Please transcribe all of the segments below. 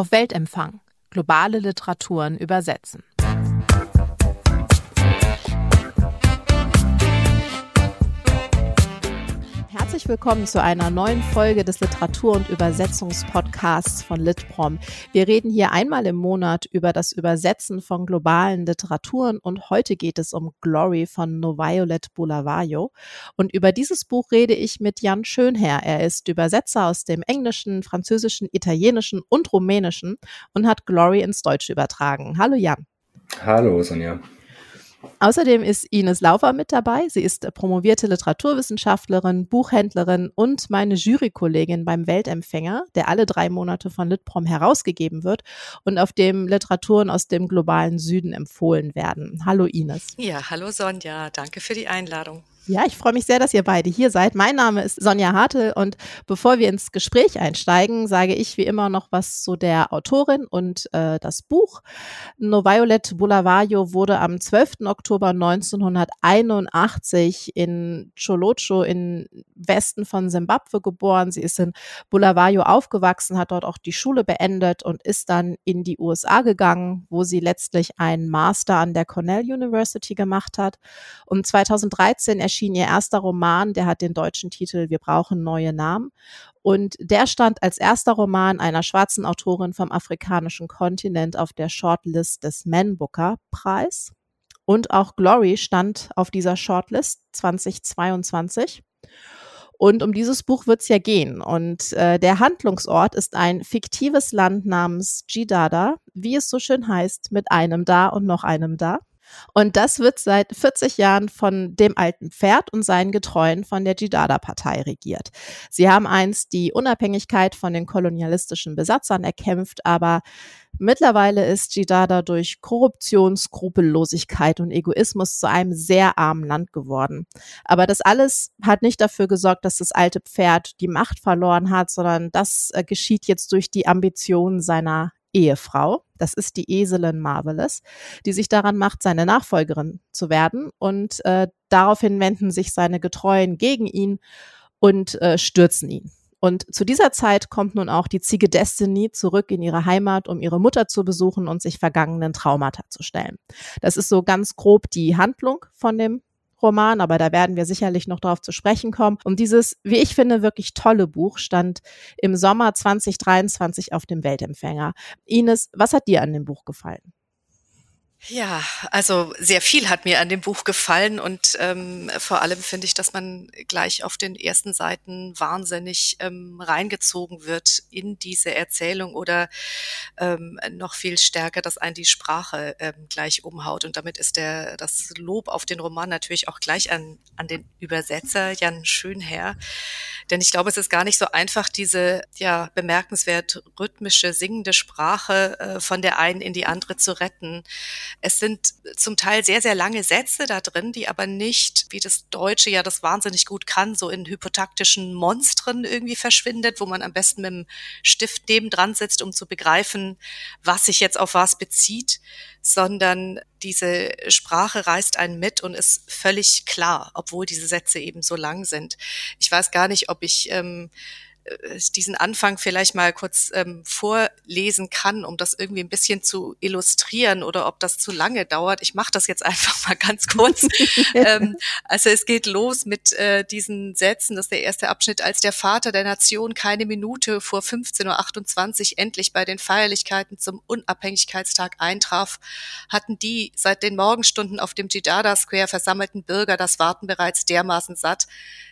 Auf Weltempfang. Globale Literaturen übersetzen. Willkommen zu einer neuen Folge des Literatur- und Übersetzungspodcasts von Litprom. Wir reden hier einmal im Monat über das Übersetzen von globalen Literaturen und heute geht es um Glory von Noviolet Bulawayo. Und über dieses Buch rede ich mit Jan Schönherr. Er ist Übersetzer aus dem Englischen, Französischen, Italienischen und Rumänischen und hat Glory ins Deutsche übertragen. Hallo Jan. Hallo Sonja. Außerdem ist Ines Laufer mit dabei. Sie ist promovierte Literaturwissenschaftlerin, Buchhändlerin und meine Jurykollegin beim Weltempfänger, der alle drei Monate von Litprom herausgegeben wird und auf dem Literaturen aus dem globalen Süden empfohlen werden. Hallo Ines. Ja, hallo Sonja. Danke für die Einladung. Ja, ich freue mich sehr, dass ihr beide hier seid. Mein Name ist Sonja Hartel und bevor wir ins Gespräch einsteigen, sage ich wie immer noch was zu der Autorin und äh, das Buch. No Violet Bulawayo wurde am 12. Oktober 1981 in Cholocho im Westen von Simbabwe geboren. Sie ist in Bulawayo aufgewachsen, hat dort auch die Schule beendet und ist dann in die USA gegangen, wo sie letztlich einen Master an der Cornell University gemacht hat. Und 2013 erschien erschien ihr erster Roman, der hat den deutschen Titel Wir brauchen neue Namen. Und der stand als erster Roman einer schwarzen Autorin vom afrikanischen Kontinent auf der Shortlist des Man Booker Preis. Und auch Glory stand auf dieser Shortlist 2022. Und um dieses Buch wird es ja gehen. Und äh, der Handlungsort ist ein fiktives Land namens Jidada, wie es so schön heißt, mit einem da und noch einem da. Und das wird seit 40 Jahren von dem alten Pferd und seinen Getreuen von der Jidada-Partei regiert. Sie haben einst die Unabhängigkeit von den kolonialistischen Besatzern erkämpft, aber mittlerweile ist Jidada durch Korruption, Skrupellosigkeit und Egoismus zu einem sehr armen Land geworden. Aber das alles hat nicht dafür gesorgt, dass das alte Pferd die Macht verloren hat, sondern das äh, geschieht jetzt durch die Ambitionen seiner Ehefrau, das ist die Eselin Marvelous, die sich daran macht, seine Nachfolgerin zu werden. Und äh, daraufhin wenden sich seine Getreuen gegen ihn und äh, stürzen ihn. Und zu dieser Zeit kommt nun auch die Ziege Destiny zurück in ihre Heimat, um ihre Mutter zu besuchen und sich vergangenen Traumata zu stellen. Das ist so ganz grob die Handlung von dem Roman, aber da werden wir sicherlich noch darauf zu sprechen kommen. Und dieses, wie ich finde, wirklich tolle Buch stand im Sommer 2023 auf dem Weltempfänger. Ines, was hat dir an dem Buch gefallen? Ja, also sehr viel hat mir an dem Buch gefallen und ähm, vor allem finde ich, dass man gleich auf den ersten Seiten wahnsinnig ähm, reingezogen wird in diese Erzählung oder ähm, noch viel stärker, dass einen die Sprache ähm, gleich umhaut. Und damit ist der das Lob auf den Roman natürlich auch gleich an, an den Übersetzer Jan Schönherr. Denn ich glaube, es ist gar nicht so einfach, diese ja bemerkenswert rhythmische, singende Sprache äh, von der einen in die andere zu retten. Es sind zum Teil sehr, sehr lange Sätze da drin, die aber nicht, wie das Deutsche ja das wahnsinnig gut kann, so in hypotaktischen Monstren irgendwie verschwindet, wo man am besten mit dem Stift nebendran sitzt, um zu begreifen, was sich jetzt auf was bezieht, sondern diese Sprache reißt einen mit und ist völlig klar, obwohl diese Sätze eben so lang sind. Ich weiß gar nicht, ob ich ähm, äh, diesen Anfang vielleicht mal kurz ähm, vorlesen kann, um das irgendwie ein bisschen zu illustrieren oder ob das zu lange dauert. Ich mache das jetzt einfach mal ganz kurz. ähm, also es geht los mit äh, diesen Sätzen. Das ist der erste Abschnitt. Als der Vater der Nation keine Minute vor 15.28 Uhr endlich bei den Feierlichkeiten zum Unabhängigkeitstag eintraf, hatten die seit den Morgenstunden auf dem Jidada Square versammelten Bürger das Warten bereits dermaßen satt,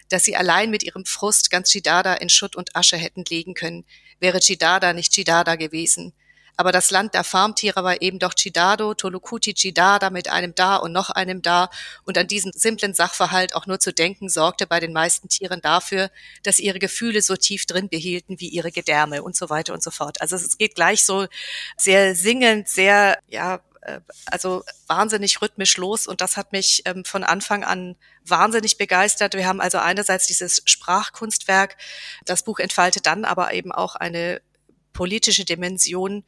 dass sie allein mit ihrem Frust ganz Chidada in Schutt und Asche hätten legen können, wäre Chidada nicht Chidada gewesen. Aber das Land der Farmtiere war eben doch Chidado, Tolukuti Chidada mit einem da und noch einem da. Und an diesen simplen Sachverhalt auch nur zu denken, sorgte bei den meisten Tieren dafür, dass ihre Gefühle so tief drin behielten wie ihre Gedärme und so weiter und so fort. Also es geht gleich so sehr singend, sehr, ja, also wahnsinnig rhythmisch los und das hat mich ähm, von Anfang an wahnsinnig begeistert. Wir haben also einerseits dieses Sprachkunstwerk, das Buch entfaltet dann aber eben auch eine politische Dimension,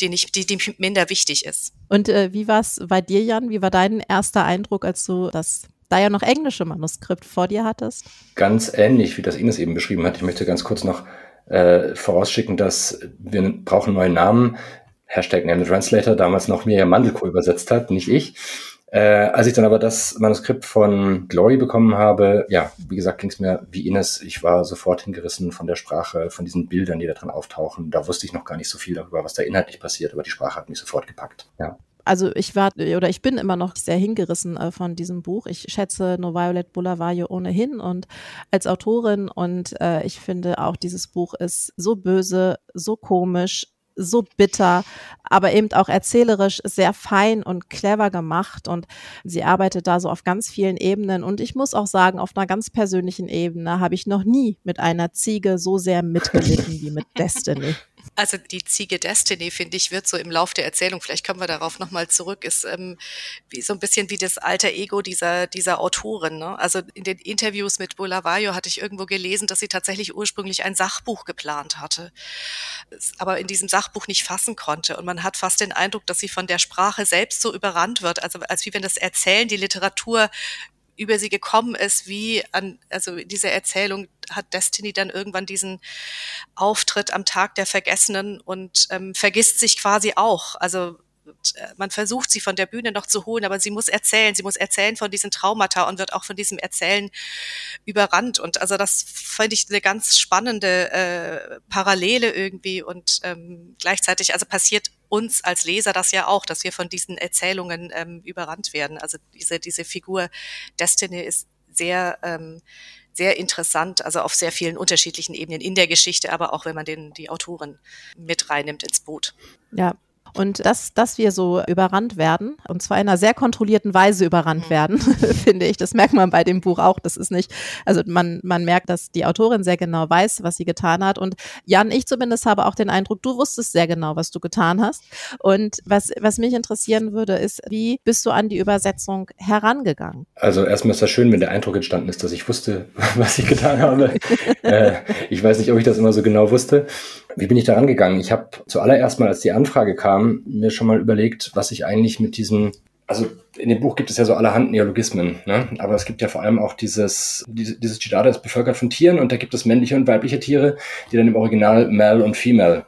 die nicht, die, die minder wichtig ist. Und äh, wie war es bei dir, Jan? Wie war dein erster Eindruck, als du das da ja noch englische Manuskript vor dir hattest? Ganz ähnlich, wie das Ines eben beschrieben hat. Ich möchte ganz kurz noch äh, vorausschicken, dass wir brauchen neue Namen. Hashtag Name the Translator, damals noch Miriam Mandelko übersetzt hat, nicht ich. Äh, als ich dann aber das Manuskript von Glory bekommen habe, ja, wie gesagt, ging es mir wie Ines. Ich war sofort hingerissen von der Sprache, von diesen Bildern, die da drin auftauchen. Da wusste ich noch gar nicht so viel darüber, was da inhaltlich passiert, aber die Sprache hat mich sofort gepackt. Ja also ich war oder ich bin immer noch sehr hingerissen äh, von diesem Buch. Ich schätze No Violet Bulawayo ohnehin und als Autorin und äh, ich finde auch dieses Buch ist so böse, so komisch, so bitter, aber eben auch erzählerisch sehr fein und clever gemacht und sie arbeitet da so auf ganz vielen Ebenen und ich muss auch sagen, auf einer ganz persönlichen Ebene habe ich noch nie mit einer Ziege so sehr mitgelitten wie mit Destiny. Also die Ziege Destiny, finde ich, wird so im Lauf der Erzählung, vielleicht kommen wir darauf nochmal zurück, ist ähm, wie, so ein bisschen wie das alter Ego dieser, dieser Autorin. Ne? Also in den Interviews mit Bulawayo hatte ich irgendwo gelesen, dass sie tatsächlich ursprünglich ein Sachbuch geplant hatte, aber in diesem Sachbuch nicht fassen konnte. Und man hat fast den Eindruck, dass sie von der Sprache selbst so überrannt wird, also als wie wenn das Erzählen, die Literatur über sie gekommen ist, wie an, also diese Erzählung hat Destiny dann irgendwann diesen Auftritt am Tag der Vergessenen und ähm, vergisst sich quasi auch. Also äh, man versucht sie von der Bühne noch zu holen, aber sie muss erzählen, sie muss erzählen von diesen Traumata und wird auch von diesem Erzählen überrannt. Und also das finde ich eine ganz spannende äh, Parallele irgendwie und ähm, gleichzeitig, also passiert uns als Leser das ja auch, dass wir von diesen Erzählungen ähm, überrannt werden. Also diese, diese Figur Destiny ist sehr ähm, sehr interessant, also auf sehr vielen unterschiedlichen Ebenen in der Geschichte, aber auch wenn man den, die Autoren mit reinnimmt ins Boot. Ja, und dass, dass wir so überrannt werden, und zwar in einer sehr kontrollierten Weise überrannt mhm. werden, finde ich, das merkt man bei dem Buch auch. Das ist nicht, also man, man merkt, dass die Autorin sehr genau weiß, was sie getan hat. Und Jan, ich zumindest habe auch den Eindruck, du wusstest sehr genau, was du getan hast. Und was, was mich interessieren würde, ist, wie bist du an die Übersetzung herangegangen? Also erstmal ist das schön, wenn der Eindruck entstanden ist, dass ich wusste, was ich getan habe. äh, ich weiß nicht, ob ich das immer so genau wusste. Wie bin ich da rangegangen? Ich habe zuallererst mal, als die Anfrage kam, mir schon mal überlegt, was ich eigentlich mit diesem also in dem Buch gibt es ja so allerhand Neologismen, ne? aber es gibt ja vor allem auch dieses, diese, dieses Chidada ist bevölkert von Tieren und da gibt es männliche und weibliche Tiere, die dann im Original Male und Female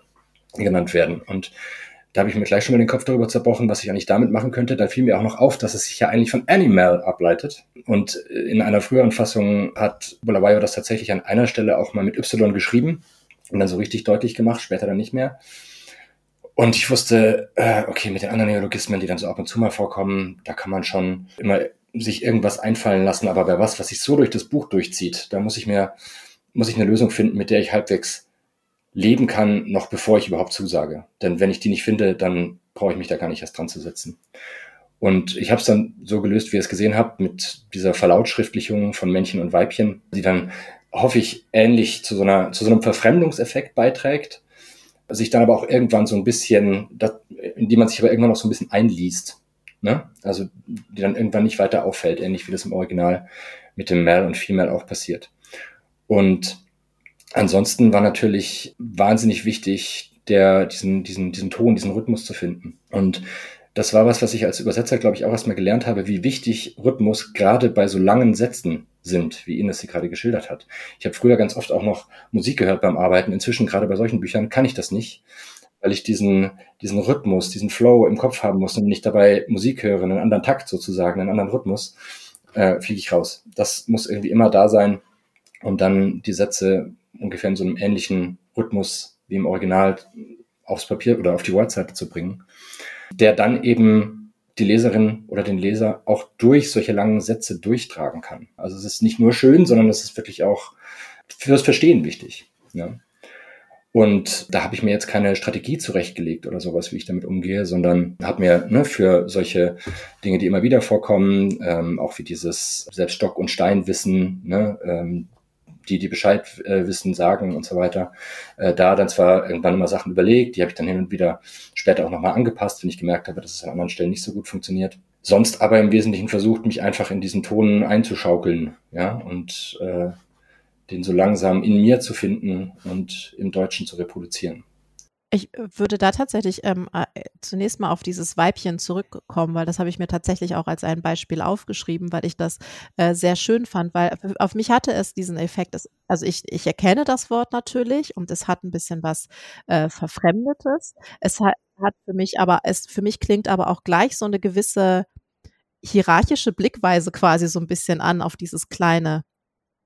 genannt werden. Und da habe ich mir gleich schon mal den Kopf darüber zerbrochen, was ich eigentlich damit machen könnte. Da fiel mir auch noch auf, dass es sich ja eigentlich von Animal ableitet. Und in einer früheren Fassung hat Bulawayo das tatsächlich an einer Stelle auch mal mit Y geschrieben und dann so richtig deutlich gemacht, später dann nicht mehr. Und ich wusste, äh, okay, mit den anderen Neologismen, die dann so ab und zu mal vorkommen, da kann man schon immer sich irgendwas einfallen lassen, aber bei was, was sich so durch das Buch durchzieht, da muss ich mir, muss ich eine Lösung finden, mit der ich halbwegs leben kann, noch bevor ich überhaupt zusage. Denn wenn ich die nicht finde, dann brauche ich mich da gar nicht erst dran zu setzen. Und ich habe es dann so gelöst, wie ihr es gesehen habt, mit dieser Verlautschriftlichung von Männchen und Weibchen, die dann hoffe ich, ähnlich zu so, einer, zu so einem Verfremdungseffekt beiträgt, sich dann aber auch irgendwann so ein bisschen, in die man sich aber irgendwann noch so ein bisschen einliest. Ne? Also die dann irgendwann nicht weiter auffällt, ähnlich wie das im Original mit dem Male und Female auch passiert. Und ansonsten war natürlich wahnsinnig wichtig, der, diesen, diesen, diesen Ton, diesen Rhythmus zu finden. Und das war was, was ich als Übersetzer, glaube ich, auch erstmal gelernt habe, wie wichtig Rhythmus gerade bei so langen Sätzen sind, wie Ines sie gerade geschildert hat. Ich habe früher ganz oft auch noch Musik gehört beim Arbeiten. Inzwischen, gerade bei solchen Büchern, kann ich das nicht, weil ich diesen, diesen Rhythmus, diesen Flow im Kopf haben muss und nicht dabei Musik höre, einen anderen Takt sozusagen, einen anderen Rhythmus, äh, fliege ich raus. Das muss irgendwie immer da sein, um dann die Sätze ungefähr in so einem ähnlichen Rhythmus wie im Original aufs Papier oder auf die Wordseite zu bringen, der dann eben die Leserin oder den Leser auch durch solche langen Sätze durchtragen kann. Also es ist nicht nur schön, sondern es ist wirklich auch fürs Verstehen wichtig. Ja. Und da habe ich mir jetzt keine Strategie zurechtgelegt oder sowas, wie ich damit umgehe, sondern habe mir ne, für solche Dinge, die immer wieder vorkommen, ähm, auch wie dieses selbst Stock- und Steinwissen, ne, ähm, die, die Bescheid äh, wissen, sagen und so weiter. Äh, da dann zwar irgendwann immer Sachen überlegt, die habe ich dann hin und wieder später auch nochmal angepasst, wenn ich gemerkt habe, dass es an anderen Stellen nicht so gut funktioniert. Sonst aber im Wesentlichen versucht, mich einfach in diesen Ton einzuschaukeln, ja, und äh, den so langsam in mir zu finden und im Deutschen zu reproduzieren. Ich würde da tatsächlich ähm, äh, zunächst mal auf dieses Weibchen zurückkommen, weil das habe ich mir tatsächlich auch als ein Beispiel aufgeschrieben, weil ich das äh, sehr schön fand, weil auf mich hatte es diesen Effekt. Es, also ich, ich erkenne das Wort natürlich und es hat ein bisschen was äh, Verfremdetes. Es hat, hat für mich aber, es für mich klingt aber auch gleich so eine gewisse hierarchische Blickweise quasi so ein bisschen an auf dieses kleine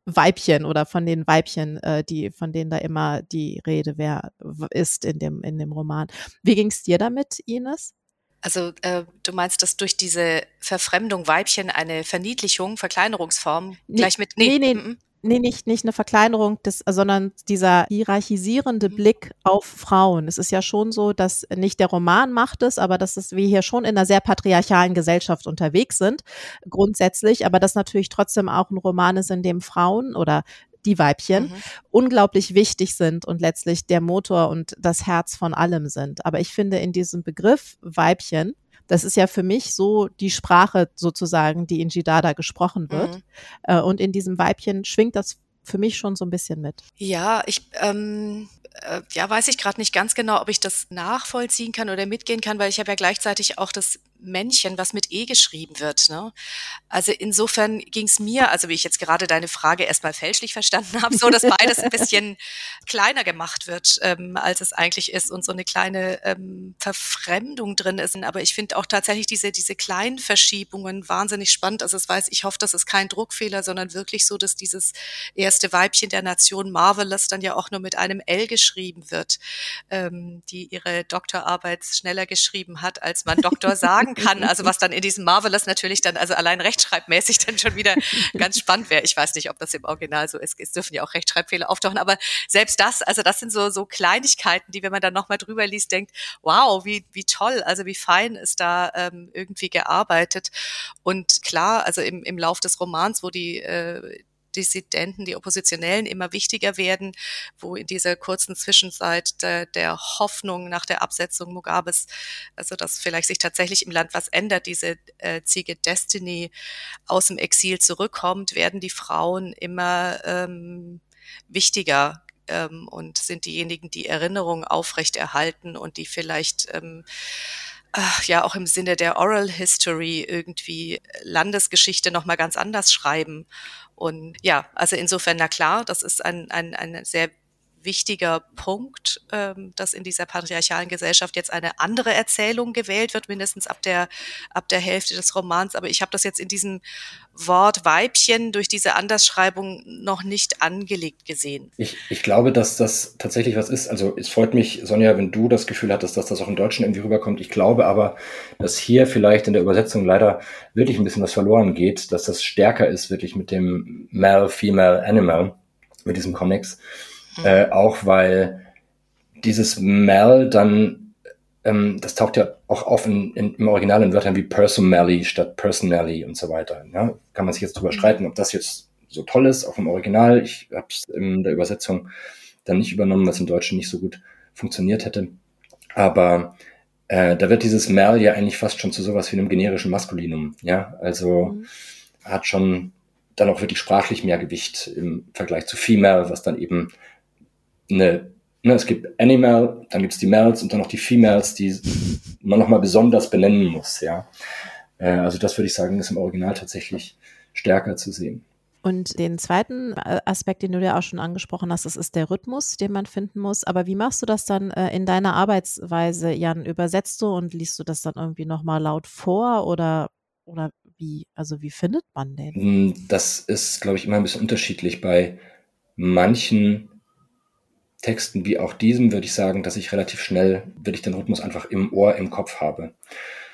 Weibchen oder von den Weibchen, äh, die, von denen da immer die Rede wer, ist in dem, in dem Roman. Wie ging es dir damit, Ines? Also äh, du meinst, dass durch diese Verfremdung Weibchen eine Verniedlichung, Verkleinerungsform nee, gleich mit nee, nee, nee, nee, nicht, nicht eine Verkleinerung, des, sondern dieser hierarchisierende mhm. Blick auf Frauen. Es ist ja schon so, dass nicht der Roman macht es, aber dass es wir hier schon in einer sehr patriarchalen Gesellschaft unterwegs sind, grundsätzlich, aber dass natürlich trotzdem auch ein Roman ist, in dem Frauen oder die Weibchen, mhm. unglaublich wichtig sind und letztlich der Motor und das Herz von allem sind. Aber ich finde in diesem Begriff Weibchen das ist ja für mich so die Sprache sozusagen, die in Jidada gesprochen wird. Mhm. Äh, und in diesem Weibchen schwingt das für mich schon so ein bisschen mit. Ja, ich ähm, äh, ja weiß ich gerade nicht ganz genau, ob ich das nachvollziehen kann oder mitgehen kann, weil ich habe ja gleichzeitig auch das Männchen, was mit E geschrieben wird. Ne? Also insofern ging es mir, also wie ich jetzt gerade deine Frage erstmal fälschlich verstanden habe, so dass beides ein bisschen kleiner gemacht wird, ähm, als es eigentlich ist und so eine kleine ähm, Verfremdung drin ist. Aber ich finde auch tatsächlich diese, diese kleinen Verschiebungen wahnsinnig spannend. Also es weiß, ich hoffe, das ist kein Druckfehler, sondern wirklich so, dass dieses erste Weibchen der Nation Marvelous dann ja auch nur mit einem L geschrieben wird, ähm, die ihre Doktorarbeit schneller geschrieben hat, als man Doktor sagen kann. Also was dann in diesem Marvelous natürlich dann, also allein rechtschreibmäßig dann schon wieder ganz spannend wäre. Ich weiß nicht, ob das im Original so ist. Es dürfen ja auch Rechtschreibfehler auftauchen, aber selbst das, also das sind so, so Kleinigkeiten, die, wenn man dann nochmal drüber liest, denkt, wow, wie, wie toll, also wie fein ist da ähm, irgendwie gearbeitet. Und klar, also im, im Lauf des Romans, wo die, äh, Dissidenten, die Oppositionellen immer wichtiger werden, wo in dieser kurzen Zwischenzeit der, der Hoffnung nach der Absetzung Mugabes, also dass vielleicht sich tatsächlich im Land was ändert, diese äh, Ziege Destiny aus dem Exil zurückkommt, werden die Frauen immer ähm, wichtiger ähm, und sind diejenigen, die Erinnerungen aufrechterhalten und die vielleicht ähm, ja auch im Sinne der Oral History irgendwie Landesgeschichte noch mal ganz anders schreiben. Und ja, also insofern, na klar, das ist ein, ein, ein sehr wichtiger Punkt, ähm, dass in dieser patriarchalen Gesellschaft jetzt eine andere Erzählung gewählt wird, mindestens ab der, ab der Hälfte des Romans. Aber ich habe das jetzt in diesem Wort Weibchen durch diese Andersschreibung noch nicht angelegt gesehen. Ich, ich glaube, dass das tatsächlich was ist. Also es freut mich, Sonja, wenn du das Gefühl hattest, dass das auch im Deutschen irgendwie rüberkommt. Ich glaube aber, dass hier vielleicht in der Übersetzung leider wirklich ein bisschen was verloren geht, dass das stärker ist wirklich mit dem Male, Female, Animal, mit diesem Comics. Mhm. Äh, auch weil dieses Mel dann, ähm, das taucht ja auch auf in, in, im Original in Wörtern wie personally statt personally und so weiter. Ja? Kann man sich jetzt drüber mhm. streiten, ob das jetzt so toll ist, auch im Original. Ich habe es in der Übersetzung dann nicht übernommen, was im Deutschen nicht so gut funktioniert hätte. Aber äh, da wird dieses Mel ja eigentlich fast schon zu sowas wie einem generischen Maskulinum. Ja, also mhm. hat schon dann auch wirklich sprachlich mehr Gewicht im Vergleich zu Female, was dann eben eine, ne, es gibt Animal, dann gibt es die Males und dann noch die Females, die man nochmal besonders benennen muss, ja. Äh, also das würde ich sagen, ist im Original tatsächlich stärker zu sehen. Und den zweiten äh, Aspekt, den du ja auch schon angesprochen hast, das ist der Rhythmus, den man finden muss. Aber wie machst du das dann äh, in deiner Arbeitsweise, Jan? Übersetzt du und liest du das dann irgendwie nochmal laut vor oder, oder wie, also wie findet man den? Hm, das ist, glaube ich, immer ein bisschen unterschiedlich. Bei manchen Texten wie auch diesem würde ich sagen, dass ich relativ schnell, würde ich den Rhythmus einfach im Ohr, im Kopf habe.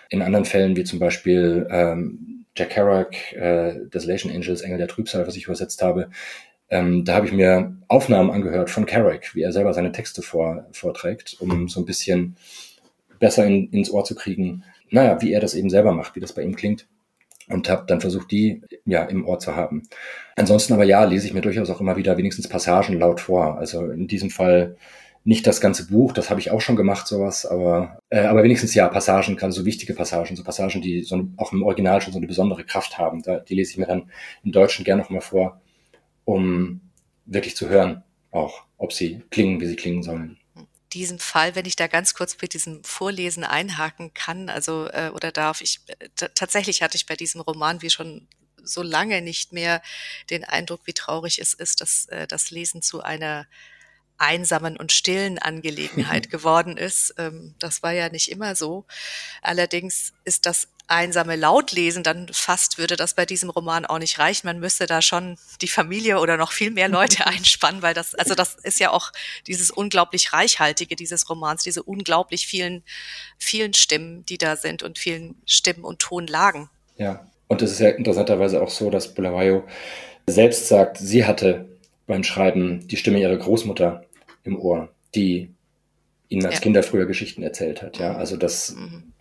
In anderen Fällen, wie zum Beispiel ähm, Jack Kerouac, äh, Desolation Angels, Engel der Trübsal, was ich übersetzt habe, ähm, da habe ich mir Aufnahmen angehört von Kerouac, wie er selber seine Texte vor, vorträgt, um so ein bisschen besser in, ins Ohr zu kriegen, naja, wie er das eben selber macht, wie das bei ihm klingt und habe dann versucht, die ja im Ohr zu haben. Ansonsten aber ja, lese ich mir durchaus auch immer wieder wenigstens Passagen laut vor. Also in diesem Fall nicht das ganze Buch, das habe ich auch schon gemacht, sowas, aber, äh, aber wenigstens ja Passagen, gerade so wichtige Passagen, so Passagen, die so auch im Original schon so eine besondere Kraft haben. Da, die lese ich mir dann im Deutschen gerne nochmal vor, um wirklich zu hören, auch ob sie klingen, wie sie klingen sollen. Diesem Fall, wenn ich da ganz kurz mit diesem Vorlesen einhaken kann, also äh, oder darf ich äh, tatsächlich hatte ich bei diesem Roman wie schon so lange nicht mehr den Eindruck, wie traurig es ist, dass äh, das Lesen zu einer einsamen und stillen Angelegenheit geworden ist. Ähm, das war ja nicht immer so. Allerdings ist das einsame Lautlesen, dann fast würde das bei diesem Roman auch nicht reichen. Man müsste da schon die Familie oder noch viel mehr Leute einspannen, weil das, also das ist ja auch dieses unglaublich reichhaltige dieses Romans, diese unglaublich vielen, vielen Stimmen, die da sind und vielen Stimmen und Tonlagen. Ja, und es ist ja interessanterweise auch so, dass Bulawayo selbst sagt, sie hatte beim Schreiben die Stimme ihrer Großmutter im Ohr, die ihnen als ja. Kinder früher Geschichten erzählt hat. Ja, also das, mhm.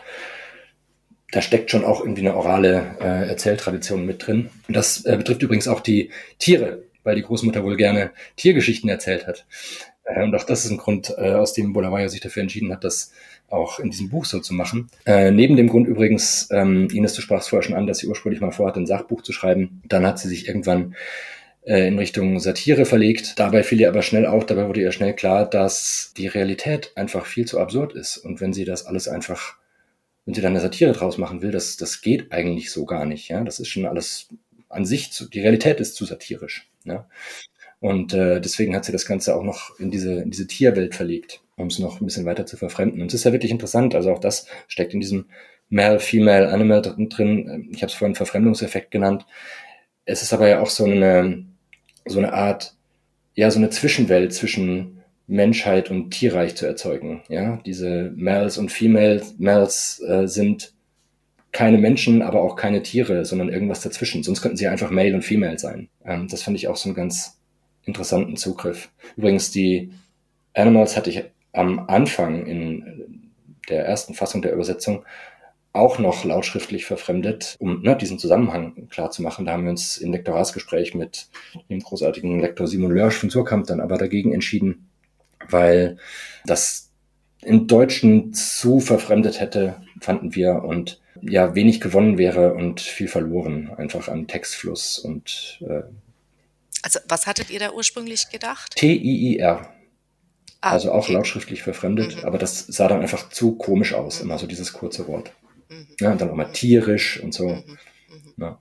Da steckt schon auch irgendwie eine orale äh, Erzähltradition mit drin. Und das äh, betrifft übrigens auch die Tiere, weil die Großmutter wohl gerne Tiergeschichten erzählt hat. Äh, und auch das ist ein Grund, äh, aus dem Bulawayo sich dafür entschieden hat, das auch in diesem Buch so zu machen. Äh, neben dem Grund übrigens, ähm, Ines, du sprachst vorher schon an, dass sie ursprünglich mal vorhatte, ein Sachbuch zu schreiben. Dann hat sie sich irgendwann äh, in Richtung Satire verlegt. Dabei fiel ihr aber schnell auf, dabei wurde ihr schnell klar, dass die Realität einfach viel zu absurd ist. Und wenn sie das alles einfach, wenn sie dann eine Satire draus machen will, das, das geht eigentlich so gar nicht. Ja, das ist schon alles an sich, zu, die Realität ist zu satirisch. Ja? Und äh, deswegen hat sie das Ganze auch noch in diese, in diese Tierwelt verlegt, um es noch ein bisschen weiter zu verfremden. Und es ist ja wirklich interessant. Also auch das steckt in diesem Male, Female, Animal drin. Ich habe es vorhin Verfremdungseffekt genannt. Es ist aber ja auch so eine, so eine Art, ja, so eine Zwischenwelt zwischen Menschheit und Tierreich zu erzeugen. Ja, diese Males und Females Males äh, sind keine Menschen, aber auch keine Tiere, sondern irgendwas dazwischen. Sonst könnten sie einfach Male und Female sein. Ähm, das finde ich auch so einen ganz interessanten Zugriff. Übrigens, die Animals hatte ich am Anfang in der ersten Fassung der Übersetzung auch noch lautschriftlich verfremdet, um ne, diesen Zusammenhang klar zu machen. Da haben wir uns im Lektoratsgespräch mit dem großartigen Lektor Simon Lörsch von Surkamp dann aber dagegen entschieden, weil das im Deutschen zu verfremdet hätte, fanden wir, und ja, wenig gewonnen wäre und viel verloren, einfach an Textfluss und äh, Also was hattet ihr da ursprünglich gedacht? T-I-I-R. Ah, also auch okay. lautschriftlich verfremdet, mhm. aber das sah dann einfach zu komisch aus, immer so dieses kurze Wort. Mhm. Ja, und dann auch mal tierisch und so. Mhm. Mhm. Ja.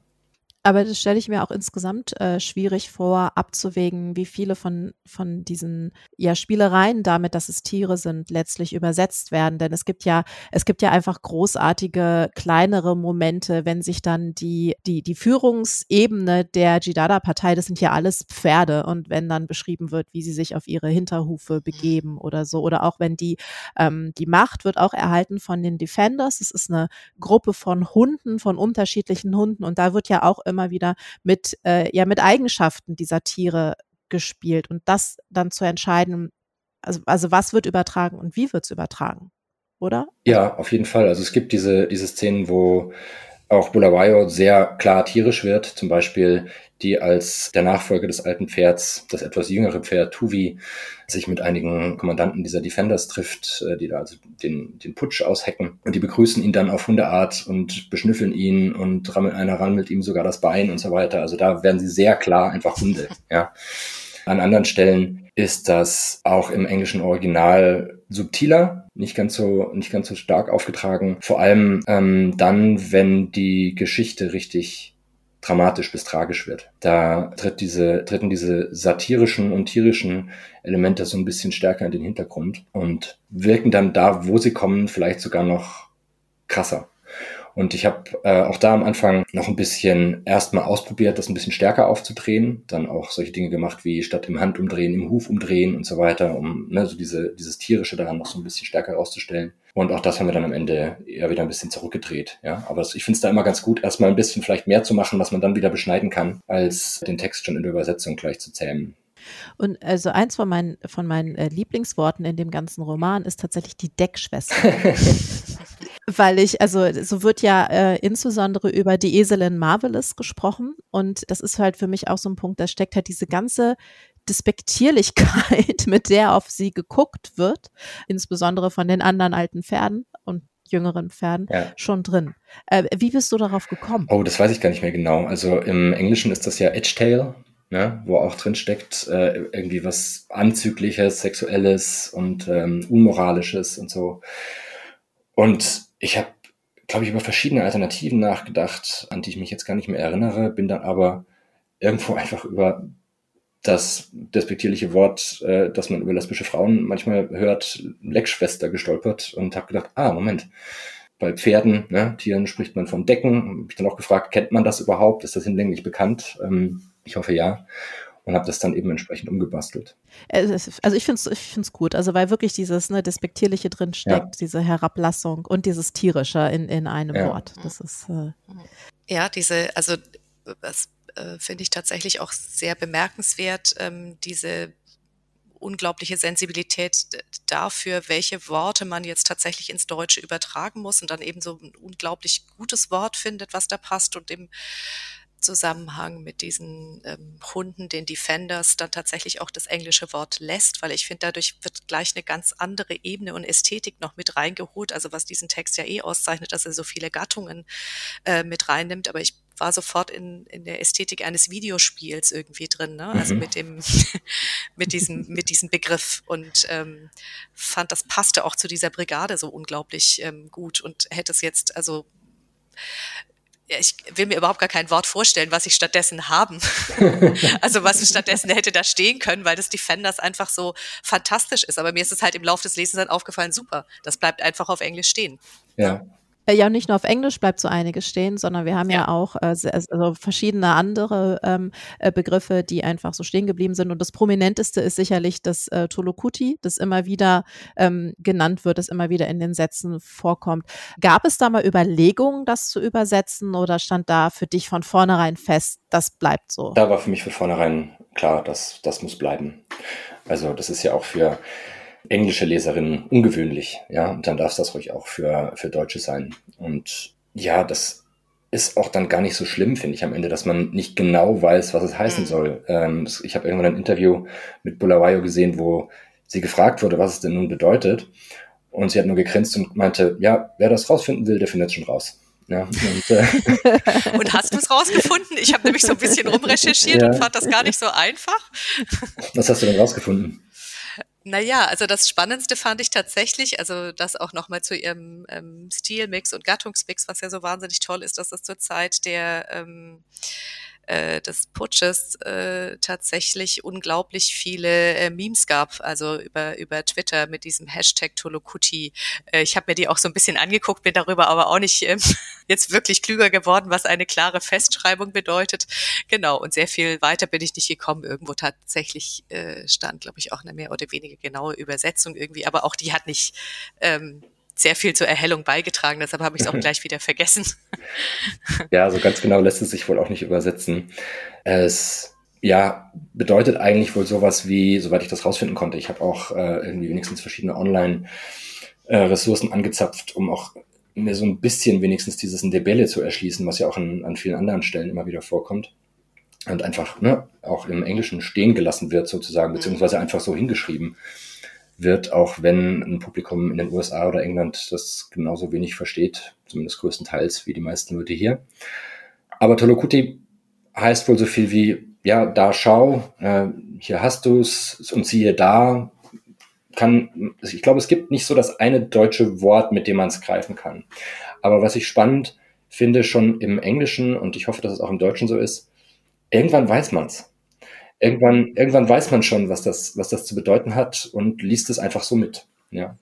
Aber das stelle ich mir auch insgesamt äh, schwierig vor, abzuwägen, wie viele von, von diesen ja, Spielereien damit, dass es Tiere sind, letztlich übersetzt werden. Denn es gibt ja, es gibt ja einfach großartige, kleinere Momente, wenn sich dann die, die, die Führungsebene der Jidada-Partei, das sind ja alles Pferde. Und wenn dann beschrieben wird, wie sie sich auf ihre Hinterhufe begeben oder so, oder auch wenn die, ähm, die Macht wird auch erhalten von den Defenders. Es ist eine Gruppe von Hunden, von unterschiedlichen Hunden. Und da wird ja auch immer wieder mit, äh, ja, mit Eigenschaften dieser Tiere gespielt und das dann zu entscheiden, also, also was wird übertragen und wie wird es übertragen, oder? Ja, auf jeden Fall. Also es gibt diese, diese Szenen, wo auch Bulawayo sehr klar tierisch wird, zum Beispiel die als der Nachfolger des alten Pferds, das etwas jüngere Pferd Tuvi, sich mit einigen Kommandanten dieser Defenders trifft, äh, die da also den, den Putsch aushecken. Und die begrüßen ihn dann auf Hundeart und beschnüffeln ihn und rammelt, einer rammelt ihm sogar das Bein und so weiter. Also da werden sie sehr klar einfach Hunde, ja. An anderen Stellen ist das auch im englischen Original subtiler, nicht ganz so, nicht ganz so stark aufgetragen. Vor allem ähm, dann, wenn die Geschichte richtig dramatisch bis tragisch wird. Da tritt diese, treten diese satirischen und tierischen Elemente so ein bisschen stärker in den Hintergrund und wirken dann da, wo sie kommen, vielleicht sogar noch krasser. Und ich habe äh, auch da am Anfang noch ein bisschen erstmal ausprobiert, das ein bisschen stärker aufzudrehen. Dann auch solche Dinge gemacht wie statt im Handumdrehen, im Huf umdrehen und so weiter, um ne, so diese, dieses Tierische daran noch so ein bisschen stärker herauszustellen. Und auch das haben wir dann am Ende eher wieder ein bisschen zurückgedreht. Ja, aber ich finde es da immer ganz gut, erstmal ein bisschen vielleicht mehr zu machen, was man dann wieder beschneiden kann, als den Text schon in der Übersetzung gleich zu zähmen. Und also eins von meinen, von meinen äh, Lieblingsworten in dem ganzen Roman ist tatsächlich die Deckschwester. weil ich, also so wird ja äh, insbesondere über die Eselin Marvelous gesprochen und das ist halt für mich auch so ein Punkt, da steckt halt diese ganze Despektierlichkeit, mit der auf sie geguckt wird, insbesondere von den anderen alten Pferden und jüngeren Pferden ja. schon drin. Äh, wie bist du darauf gekommen? Oh, das weiß ich gar nicht mehr genau. Also im Englischen ist das ja Edgetail ne, wo auch drin steckt, äh, irgendwie was Anzügliches, Sexuelles und ähm, Unmoralisches und so. Und ich habe, glaube ich, über verschiedene Alternativen nachgedacht, an die ich mich jetzt gar nicht mehr erinnere, bin dann aber irgendwo einfach über das despektierliche Wort, äh, das man über lesbische Frauen manchmal hört, Leckschwester gestolpert und habe gedacht, ah, Moment, bei Pferden, ne, Tieren spricht man von Decken. Habe ich dann auch gefragt, kennt man das überhaupt? Ist das hinlänglich bekannt? Ähm, ich hoffe ja. Und habe das dann eben entsprechend umgebastelt. Also ich finde es ich find's gut, also weil wirklich dieses ne, Despektierliche drin steckt, ja. diese Herablassung und dieses Tierische in, in einem ja. Wort. Das ist äh ja diese, also das äh, finde ich tatsächlich auch sehr bemerkenswert, ähm, diese unglaubliche Sensibilität dafür, welche Worte man jetzt tatsächlich ins Deutsche übertragen muss und dann eben so ein unglaublich gutes Wort findet, was da passt und im Zusammenhang mit diesen ähm, Hunden, den Defenders, dann tatsächlich auch das englische Wort lässt, weil ich finde, dadurch wird gleich eine ganz andere Ebene und Ästhetik noch mit reingeholt, also was diesen Text ja eh auszeichnet, dass er so viele Gattungen äh, mit reinnimmt, aber ich war sofort in, in der Ästhetik eines Videospiels irgendwie drin, ne? also mhm. mit dem, mit diesem, mit diesem Begriff und ähm, fand, das passte auch zu dieser Brigade so unglaublich ähm, gut und hätte es jetzt, also ich will mir überhaupt gar kein Wort vorstellen, was ich stattdessen haben. also was stattdessen hätte da stehen können, weil das Defenders einfach so fantastisch ist. Aber mir ist es halt im Laufe des Lesens dann aufgefallen, super, das bleibt einfach auf Englisch stehen. Ja. Äh, ja, nicht nur auf Englisch bleibt so einiges stehen, sondern wir haben ja, ja auch äh, also verschiedene andere ähm, äh, Begriffe, die einfach so stehen geblieben sind. Und das prominenteste ist sicherlich das äh, Tolokuti, das immer wieder ähm, genannt wird, das immer wieder in den Sätzen vorkommt. Gab es da mal Überlegungen, das zu übersetzen oder stand da für dich von vornherein fest, das bleibt so? Da war für mich von vornherein klar, dass das muss bleiben. Also das ist ja auch für englische Leserinnen ungewöhnlich, ja, und dann darf es das ruhig auch für, für Deutsche sein. Und ja, das ist auch dann gar nicht so schlimm, finde ich am Ende, dass man nicht genau weiß, was es heißen mhm. soll. Ähm, ich habe irgendwann ein Interview mit Bulawayo gesehen, wo sie gefragt wurde, was es denn nun bedeutet. Und sie hat nur gegrinst und meinte, ja, wer das rausfinden will, der findet es schon raus. Ja, und, äh und hast du es rausgefunden? Ich habe nämlich so ein bisschen rumrecherchiert ja. und fand das gar nicht so einfach. Was hast du denn rausgefunden? Naja, also das Spannendste fand ich tatsächlich, also das auch nochmal zu ihrem ähm, Stilmix und Gattungsmix, was ja so wahnsinnig toll ist, dass das zur Zeit der ähm, äh, des Putsches äh, tatsächlich unglaublich viele äh, Memes gab, also über, über Twitter mit diesem Hashtag Tolokuti. Äh, ich habe mir die auch so ein bisschen angeguckt, bin darüber aber auch nicht ähm, jetzt wirklich klüger geworden, was eine klare Festschreibung bedeutet. Genau, und sehr viel weiter bin ich nicht gekommen. Irgendwo tatsächlich äh, stand, glaube ich, auch eine mehr oder weniger genaue Übersetzung irgendwie, aber auch die hat nicht ähm, sehr viel zur Erhellung beigetragen, deshalb habe ich es auch gleich wieder vergessen. ja, so also ganz genau lässt es sich wohl auch nicht übersetzen. Es ja, bedeutet eigentlich wohl sowas wie, soweit ich das rausfinden konnte, ich habe auch äh, irgendwie wenigstens verschiedene Online-Ressourcen äh, angezapft, um auch mir so ein bisschen wenigstens dieses Ndebele zu erschließen, was ja auch an, an vielen anderen Stellen immer wieder vorkommt. Und einfach ne, auch im Englischen stehen gelassen wird sozusagen, beziehungsweise einfach so hingeschrieben wird, auch wenn ein Publikum in den USA oder England das genauso wenig versteht, zumindest größtenteils wie die meisten Leute hier. Aber Tolokuti heißt wohl so viel wie, ja, da schau, äh, hier hast du's und siehe da. Kann, ich glaube, es gibt nicht so das eine deutsche Wort, mit dem man es greifen kann. Aber was ich spannend finde, schon im Englischen, und ich hoffe, dass es auch im Deutschen so ist, irgendwann weiß man's irgendwann, irgendwann weiß man schon, was das, was das zu bedeuten hat und liest es einfach so mit. Ja.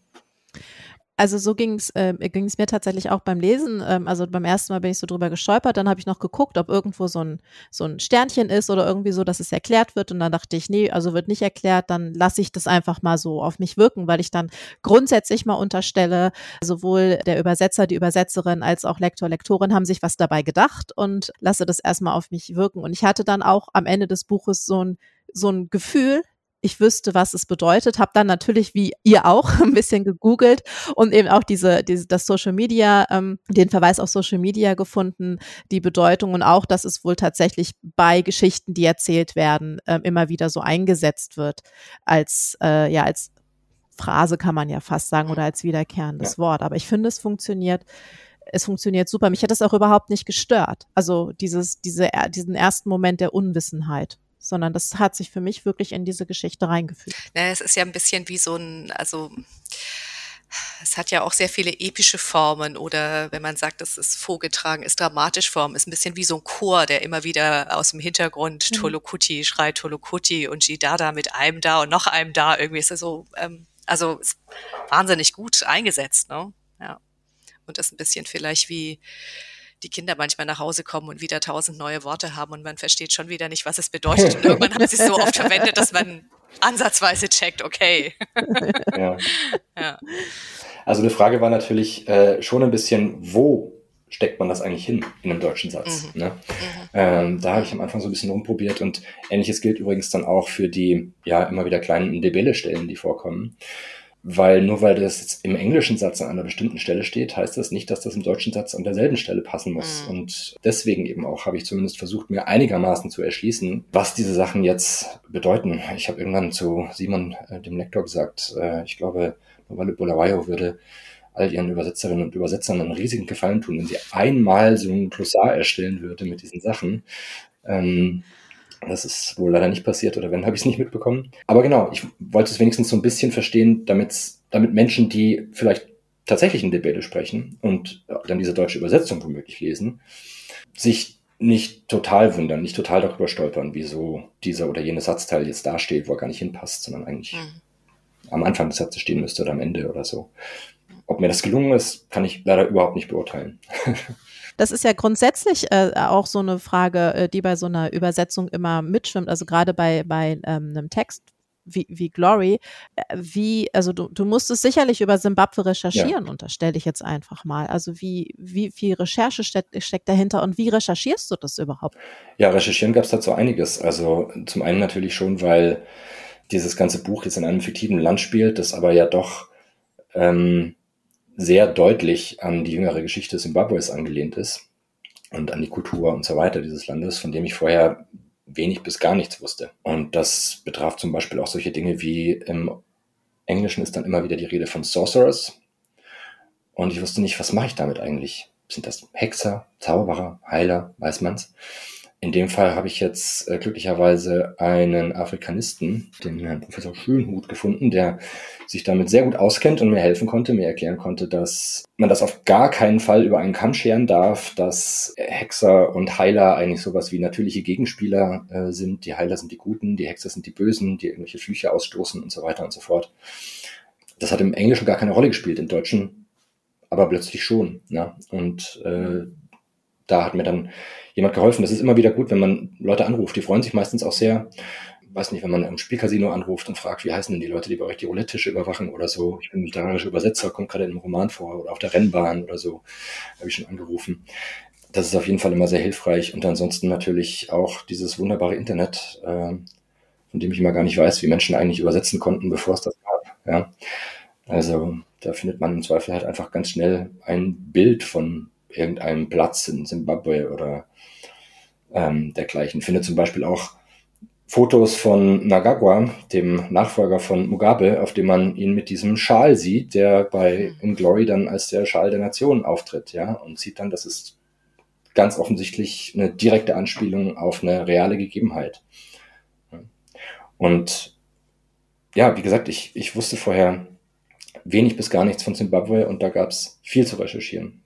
Also so ging es äh, ging's mir tatsächlich auch beim Lesen. Ähm, also beim ersten Mal bin ich so drüber gestolpert, dann habe ich noch geguckt, ob irgendwo so ein, so ein Sternchen ist oder irgendwie so, dass es erklärt wird. Und dann dachte ich, nee, also wird nicht erklärt, dann lasse ich das einfach mal so auf mich wirken, weil ich dann grundsätzlich mal unterstelle, sowohl der Übersetzer, die Übersetzerin als auch Lektor, Lektorin haben sich was dabei gedacht und lasse das erstmal auf mich wirken. Und ich hatte dann auch am Ende des Buches so ein, so ein Gefühl, ich wüsste, was es bedeutet. Habe dann natürlich, wie ihr auch, ein bisschen gegoogelt und eben auch diese, diese das Social Media, ähm, den Verweis auf Social Media gefunden, die Bedeutung und auch, dass es wohl tatsächlich bei Geschichten, die erzählt werden, äh, immer wieder so eingesetzt wird als äh, ja als Phrase kann man ja fast sagen oder als wiederkehrendes ja. Wort. Aber ich finde, es funktioniert es funktioniert super. Mich hat das auch überhaupt nicht gestört. Also dieses, diese, diesen ersten Moment der Unwissenheit. Sondern das hat sich für mich wirklich in diese Geschichte reingefügt. Naja, es ist ja ein bisschen wie so ein, also es hat ja auch sehr viele epische Formen oder wenn man sagt, es ist vorgetragen, ist dramatisch Form, ist ein bisschen wie so ein Chor, der immer wieder aus dem Hintergrund mhm. Tolokuti schreit Tolokuti und Jidada mit einem da und noch einem da. Irgendwie ist es so, ähm, also ist wahnsinnig gut eingesetzt, ne? Ja. Und das ein bisschen vielleicht wie die Kinder manchmal nach Hause kommen und wieder tausend neue Worte haben und man versteht schon wieder nicht, was es bedeutet. Und irgendwann haben sie es so oft verwendet, dass man ansatzweise checkt, okay. Ja. ja. Also eine Frage war natürlich äh, schon ein bisschen, wo steckt man das eigentlich hin in einem deutschen Satz? Mhm. Ne? Mhm. Ähm, da habe ich am Anfang so ein bisschen rumprobiert und ähnliches gilt übrigens dann auch für die ja immer wieder kleinen Debele-Stellen, die vorkommen. Weil nur weil das jetzt im englischen Satz an einer bestimmten Stelle steht, heißt das nicht, dass das im deutschen Satz an derselben Stelle passen muss. Mhm. Und deswegen eben auch habe ich zumindest versucht, mir einigermaßen zu erschließen, was diese Sachen jetzt bedeuten. Ich habe irgendwann zu Simon, äh, dem Lektor, gesagt, äh, ich glaube, Novale Bulawayo würde all ihren Übersetzerinnen und Übersetzern einen riesigen Gefallen tun, wenn sie einmal so ein Glossar erstellen würde mit diesen Sachen. Ähm, das ist wohl leider nicht passiert oder wenn, habe ich es nicht mitbekommen. Aber genau, ich wollte es wenigstens so ein bisschen verstehen, damit, damit Menschen, die vielleicht tatsächlich in Debatte sprechen und dann diese deutsche Übersetzung womöglich lesen, sich nicht total wundern, nicht total darüber stolpern, wieso dieser oder jene Satzteil jetzt dasteht, wo er gar nicht hinpasst, sondern eigentlich mhm. am Anfang des Satzes stehen müsste oder am Ende oder so. Ob mir das gelungen ist, kann ich leider überhaupt nicht beurteilen. Das ist ja grundsätzlich äh, auch so eine Frage, äh, die bei so einer Übersetzung immer mitschwimmt. Also gerade bei, bei ähm, einem Text wie, wie Glory, äh, wie, also du, du musstest sicherlich über Simbabwe recherchieren, ja. unterstelle ich jetzt einfach mal. Also wie, wie viel Recherche steckt, steckt dahinter und wie recherchierst du das überhaupt? Ja, recherchieren gab es dazu einiges. Also zum einen natürlich schon, weil dieses ganze Buch jetzt in einem fiktiven Land spielt, das aber ja doch ähm, sehr deutlich an die jüngere Geschichte Zimbabwes angelehnt ist und an die Kultur und so weiter dieses Landes, von dem ich vorher wenig bis gar nichts wusste. Und das betraf zum Beispiel auch solche Dinge wie im Englischen ist dann immer wieder die Rede von Sorcerers. Und ich wusste nicht, was mache ich damit eigentlich? Sind das Hexer, Zauberer, Heiler, weiß man's? In dem Fall habe ich jetzt äh, glücklicherweise einen Afrikanisten, den Herrn Professor Schönhut, gefunden, der sich damit sehr gut auskennt und mir helfen konnte, mir erklären konnte, dass man das auf gar keinen Fall über einen Kamm scheren darf, dass Hexer und Heiler eigentlich sowas wie natürliche Gegenspieler äh, sind. Die Heiler sind die Guten, die Hexer sind die Bösen, die irgendwelche Flüche ausstoßen und so weiter und so fort. Das hat im Englischen gar keine Rolle gespielt, im Deutschen aber plötzlich schon. Ne? Und äh, da hat mir dann jemand geholfen. Das ist immer wieder gut, wenn man Leute anruft. Die freuen sich meistens auch sehr. weiß nicht, wenn man im Spielcasino anruft und fragt, wie heißen denn die Leute, die bei euch die Roulette-Tische überwachen oder so. Ich bin literarischer Übersetzer, kommt gerade in einem Roman vor oder auf der Rennbahn oder so. Habe ich schon angerufen. Das ist auf jeden Fall immer sehr hilfreich. Und ansonsten natürlich auch dieses wunderbare Internet, äh, von dem ich immer gar nicht weiß, wie Menschen eigentlich übersetzen konnten, bevor es das gab. Ja. Also da findet man im Zweifel halt einfach ganz schnell ein Bild von irgendeinem Platz in Zimbabwe oder ähm, dergleichen. Finde zum Beispiel auch Fotos von Nagagwa, dem Nachfolger von Mugabe, auf dem man ihn mit diesem Schal sieht, der bei In Glory dann als der Schal der Nation auftritt, ja, und sieht dann, das ist ganz offensichtlich eine direkte Anspielung auf eine reale Gegebenheit. Und ja, wie gesagt, ich, ich wusste vorher wenig bis gar nichts von Zimbabwe und da gab es viel zu recherchieren.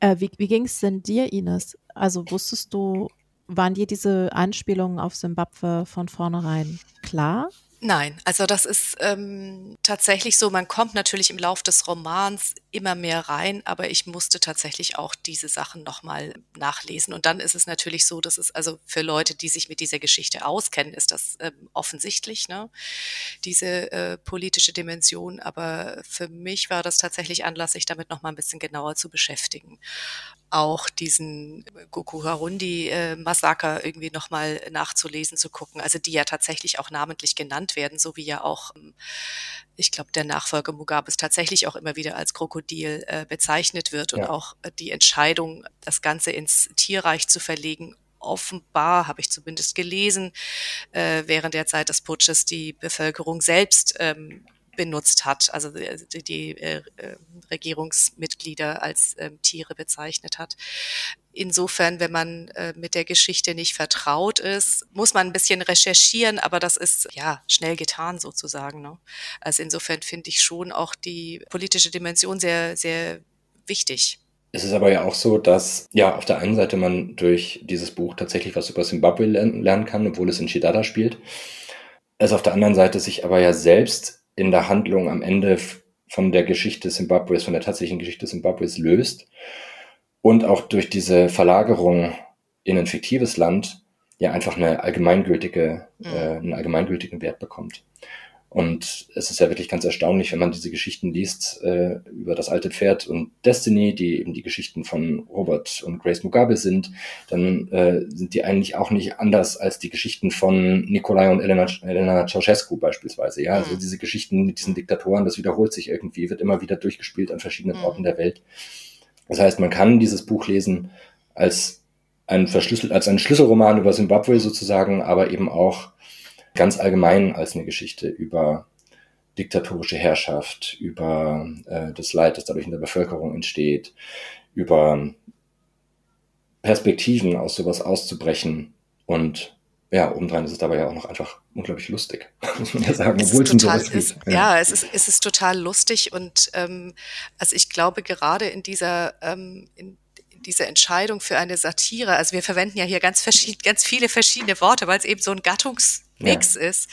Äh, wie wie ging es denn dir, Ines? Also wusstest du, waren dir diese Anspielungen auf Simbabwe von vornherein klar? Nein, also das ist ähm, tatsächlich so. Man kommt natürlich im Lauf des Romans immer mehr rein, aber ich musste tatsächlich auch diese Sachen nochmal nachlesen. Und dann ist es natürlich so, dass es also für Leute, die sich mit dieser Geschichte auskennen, ist das ähm, offensichtlich, ne? diese äh, politische Dimension. Aber für mich war das tatsächlich Anlass, sich damit nochmal ein bisschen genauer zu beschäftigen auch diesen Goku Harundi-Massaker äh, irgendwie nochmal nachzulesen, zu gucken. Also die ja tatsächlich auch namentlich genannt werden, so wie ja auch, ähm, ich glaube, der Nachfolger Mugabes tatsächlich auch immer wieder als Krokodil äh, bezeichnet wird und ja. auch äh, die Entscheidung, das Ganze ins Tierreich zu verlegen, offenbar, habe ich zumindest gelesen, äh, während der Zeit des Putsches die Bevölkerung selbst ähm, benutzt hat, also die, die äh, Regierungsmitglieder als äh, Tiere bezeichnet hat. Insofern, wenn man äh, mit der Geschichte nicht vertraut ist, muss man ein bisschen recherchieren, aber das ist ja schnell getan sozusagen. Ne? Also insofern finde ich schon auch die politische Dimension sehr, sehr wichtig. Es ist aber ja auch so, dass ja auf der einen Seite man durch dieses Buch tatsächlich was über Zimbabwe lernen kann, obwohl es in Chidada spielt. Es auf der anderen Seite sich aber ja selbst in der Handlung am Ende von der Geschichte Zimbabwes, von der tatsächlichen Geschichte Zimbabwes löst und auch durch diese Verlagerung in ein fiktives Land ja einfach eine allgemeingültige, mhm. äh, einen allgemeingültigen Wert bekommt. Und es ist ja wirklich ganz erstaunlich, wenn man diese Geschichten liest äh, über das alte Pferd und Destiny, die eben die Geschichten von Robert und Grace Mugabe sind, dann äh, sind die eigentlich auch nicht anders als die Geschichten von Nikolai und Elena, Elena Ceausescu beispielsweise. Ja, also mhm. diese Geschichten mit diesen Diktatoren, das wiederholt sich irgendwie, wird immer wieder durchgespielt an verschiedenen mhm. Orten der Welt. Das heißt, man kann dieses Buch lesen als ein verschlüsselt, als ein Schlüsselroman über Simbabwe sozusagen, aber eben auch ganz allgemein als eine Geschichte über diktatorische Herrschaft, über äh, das Leid, das dadurch in der Bevölkerung entsteht, über Perspektiven aus sowas auszubrechen und ja, obendrein ist es dabei ja auch noch einfach unglaublich lustig, muss man ja sagen, obwohl es um sowas geht. Ja. ja, es ist, es ist total lustig und ähm, also ich glaube gerade in dieser ähm, in diese Entscheidung für eine Satire, also wir verwenden ja hier ganz verschiedene, ganz viele verschiedene Worte, weil es eben so ein Gattungsmix ja. ist.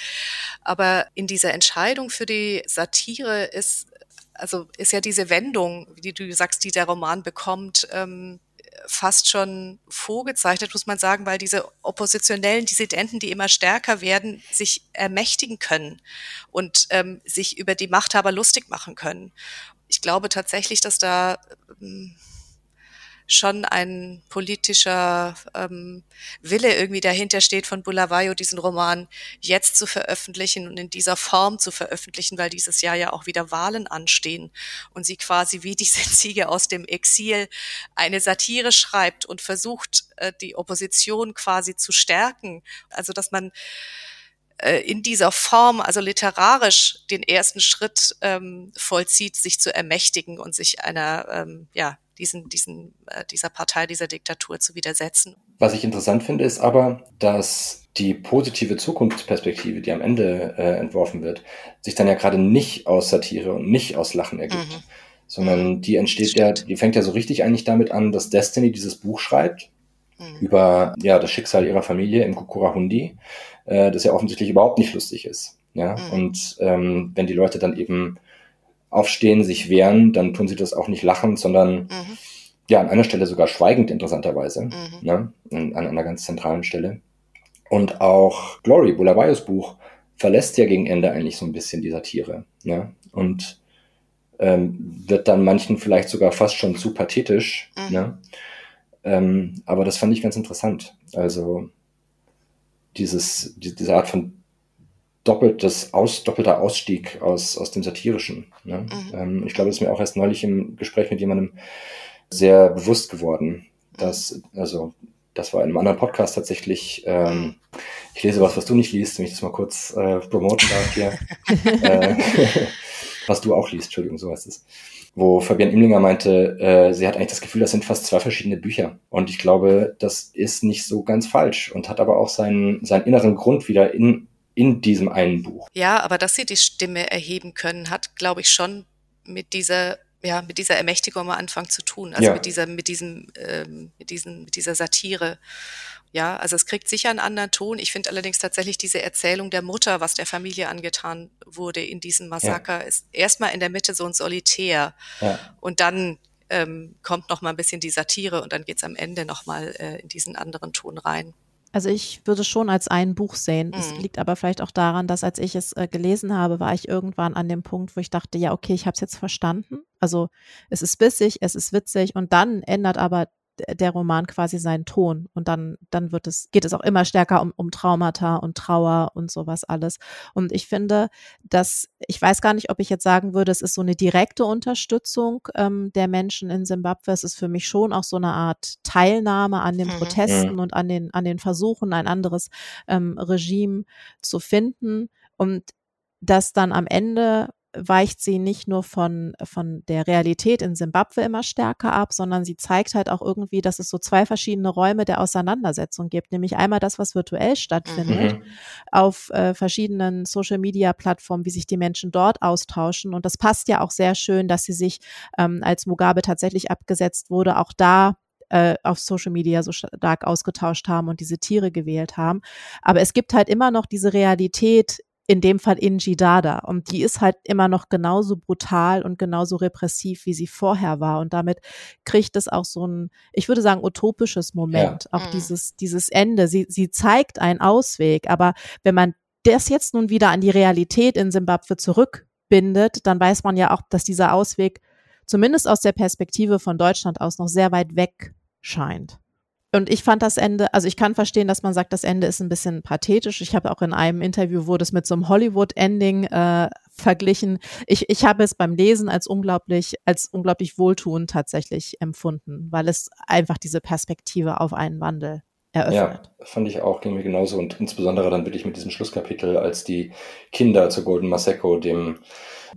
Aber in dieser Entscheidung für die Satire ist, also ist ja diese Wendung, wie du sagst, die der Roman bekommt, ähm, fast schon vorgezeichnet, muss man sagen, weil diese oppositionellen Dissidenten, die immer stärker werden, sich ermächtigen können und ähm, sich über die Machthaber lustig machen können. Ich glaube tatsächlich, dass da ähm, schon ein politischer ähm, Wille irgendwie dahinter steht von Bulawayo, diesen Roman jetzt zu veröffentlichen und in dieser Form zu veröffentlichen, weil dieses Jahr ja auch wieder Wahlen anstehen und sie quasi wie diese Ziege aus dem Exil eine Satire schreibt und versucht, äh, die Opposition quasi zu stärken. Also dass man äh, in dieser Form, also literarisch, den ersten Schritt ähm, vollzieht, sich zu ermächtigen und sich einer ähm, ja, diesen, diesen, äh, dieser Partei, dieser Diktatur zu widersetzen. Was ich interessant finde, ist aber, dass die positive Zukunftsperspektive, die am Ende äh, entworfen wird, sich dann ja gerade nicht aus Satire und nicht aus Lachen ergibt, mhm. sondern mhm. die entsteht Stimmt. ja, die fängt ja so richtig eigentlich damit an, dass Destiny dieses Buch schreibt mhm. über ja das Schicksal ihrer Familie im Kukurahundi, äh, das ja offensichtlich überhaupt nicht lustig ist. Ja, mhm. und ähm, wenn die Leute dann eben aufstehen, sich wehren, dann tun sie das auch nicht lachend, sondern mhm. ja, an einer Stelle sogar schweigend, interessanterweise, mhm. ne? an, an einer ganz zentralen Stelle. Und auch Glory, Bulabayos Buch, verlässt ja gegen Ende eigentlich so ein bisschen die Satire. Ne? Und ähm, wird dann manchen vielleicht sogar fast schon zu pathetisch. Mhm. Ne? Ähm, aber das fand ich ganz interessant. Also dieses, die, diese Art von doppeltes aus, doppelter Ausstieg aus, aus dem Satirischen. Ne? Mhm. Ähm, ich glaube, das ist mir auch erst neulich im Gespräch mit jemandem sehr bewusst geworden, dass, also, das war in einem anderen Podcast tatsächlich, ähm, ich lese was, was du nicht liest, wenn ich das mal kurz äh, promoten darf hier. äh, was du auch liest, Entschuldigung, so heißt es. Wo Fabian Imlinger meinte, äh, sie hat eigentlich das Gefühl, das sind fast zwei verschiedene Bücher. Und ich glaube, das ist nicht so ganz falsch und hat aber auch seinen, seinen inneren Grund wieder in in diesem einen Buch. Ja, aber dass sie die Stimme erheben können, hat, glaube ich, schon mit dieser ja, mit dieser Ermächtigung am Anfang zu tun, also ja. mit dieser, mit diesem, ähm, mit diesen, mit dieser Satire. Ja, also es kriegt sicher einen anderen Ton. Ich finde allerdings tatsächlich diese Erzählung der Mutter, was der Familie angetan wurde in diesem Massaker, ja. ist erstmal in der Mitte so ein Solitär. Ja. Und dann ähm, kommt noch mal ein bisschen die Satire und dann geht's am Ende noch mal äh, in diesen anderen Ton rein. Also ich würde schon als ein Buch sehen. Es mhm. liegt aber vielleicht auch daran, dass als ich es äh, gelesen habe, war ich irgendwann an dem Punkt, wo ich dachte, ja, okay, ich habe es jetzt verstanden. Also es ist bissig, es ist witzig und dann ändert aber der Roman quasi seinen Ton und dann, dann wird es, geht es auch immer stärker um, um Traumata und Trauer und sowas alles. Und ich finde, dass, ich weiß gar nicht, ob ich jetzt sagen würde, es ist so eine direkte Unterstützung ähm, der Menschen in Simbabwe. Es ist für mich schon auch so eine Art Teilnahme an den mhm. Protesten mhm. und an den, an den Versuchen, ein anderes ähm, Regime zu finden. Und dass dann am Ende weicht sie nicht nur von, von der Realität in Simbabwe immer stärker ab, sondern sie zeigt halt auch irgendwie, dass es so zwei verschiedene Räume der Auseinandersetzung gibt. Nämlich einmal das, was virtuell stattfindet, mhm. auf äh, verschiedenen Social-Media-Plattformen, wie sich die Menschen dort austauschen. Und das passt ja auch sehr schön, dass sie sich, ähm, als Mugabe tatsächlich abgesetzt wurde, auch da äh, auf Social Media so stark ausgetauscht haben und diese Tiere gewählt haben. Aber es gibt halt immer noch diese Realität, in dem Fall in Jidada. Und die ist halt immer noch genauso brutal und genauso repressiv, wie sie vorher war. Und damit kriegt es auch so ein, ich würde sagen, utopisches Moment. Ja. Auch mhm. dieses, dieses Ende. Sie, sie zeigt einen Ausweg. Aber wenn man das jetzt nun wieder an die Realität in Simbabwe zurückbindet, dann weiß man ja auch, dass dieser Ausweg zumindest aus der Perspektive von Deutschland aus noch sehr weit weg scheint. Und ich fand das Ende, also ich kann verstehen, dass man sagt, das Ende ist ein bisschen pathetisch. Ich habe auch in einem Interview wurde es mit so einem Hollywood-Ending äh, verglichen. Ich, ich habe es beim Lesen als unglaublich, als unglaublich wohltuend tatsächlich empfunden, weil es einfach diese Perspektive auf einen Wandel eröffnet. Ja, fand ich auch, ging mir genauso. Und insbesondere dann wirklich mit diesem Schlusskapitel, als die Kinder zu Golden Maseko, dem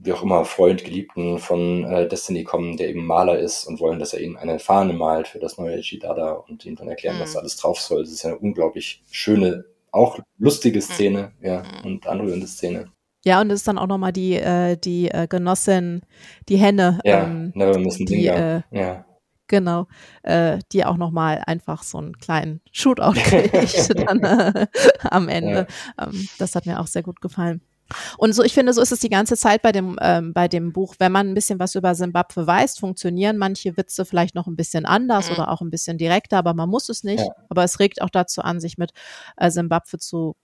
wie auch immer Freund, Geliebten von äh, Destiny kommen, der eben Maler ist und wollen, dass er ihnen eine Fahne malt für das neue Chidada und ihm dann erklären, mhm. was alles drauf soll. Das ist ja eine unglaublich schöne, auch lustige mhm. Szene, mhm. ja, und anrührende Szene. Ja, und es ist dann auch nochmal die, äh, die äh, Genossin, die Henne, ja, ähm, die, äh, ja. Genau, äh, die auch nochmal einfach so einen kleinen Shootout kriegt dann äh, am Ende. Ja. Ähm, das hat mir auch sehr gut gefallen. Und so, ich finde, so ist es die ganze Zeit bei dem, ähm, bei dem Buch. Wenn man ein bisschen was über Simbabwe weiß, funktionieren manche Witze vielleicht noch ein bisschen anders mhm. oder auch ein bisschen direkter, aber man muss es nicht. Ja. Aber es regt auch dazu an, sich mit äh, Simbabwe zu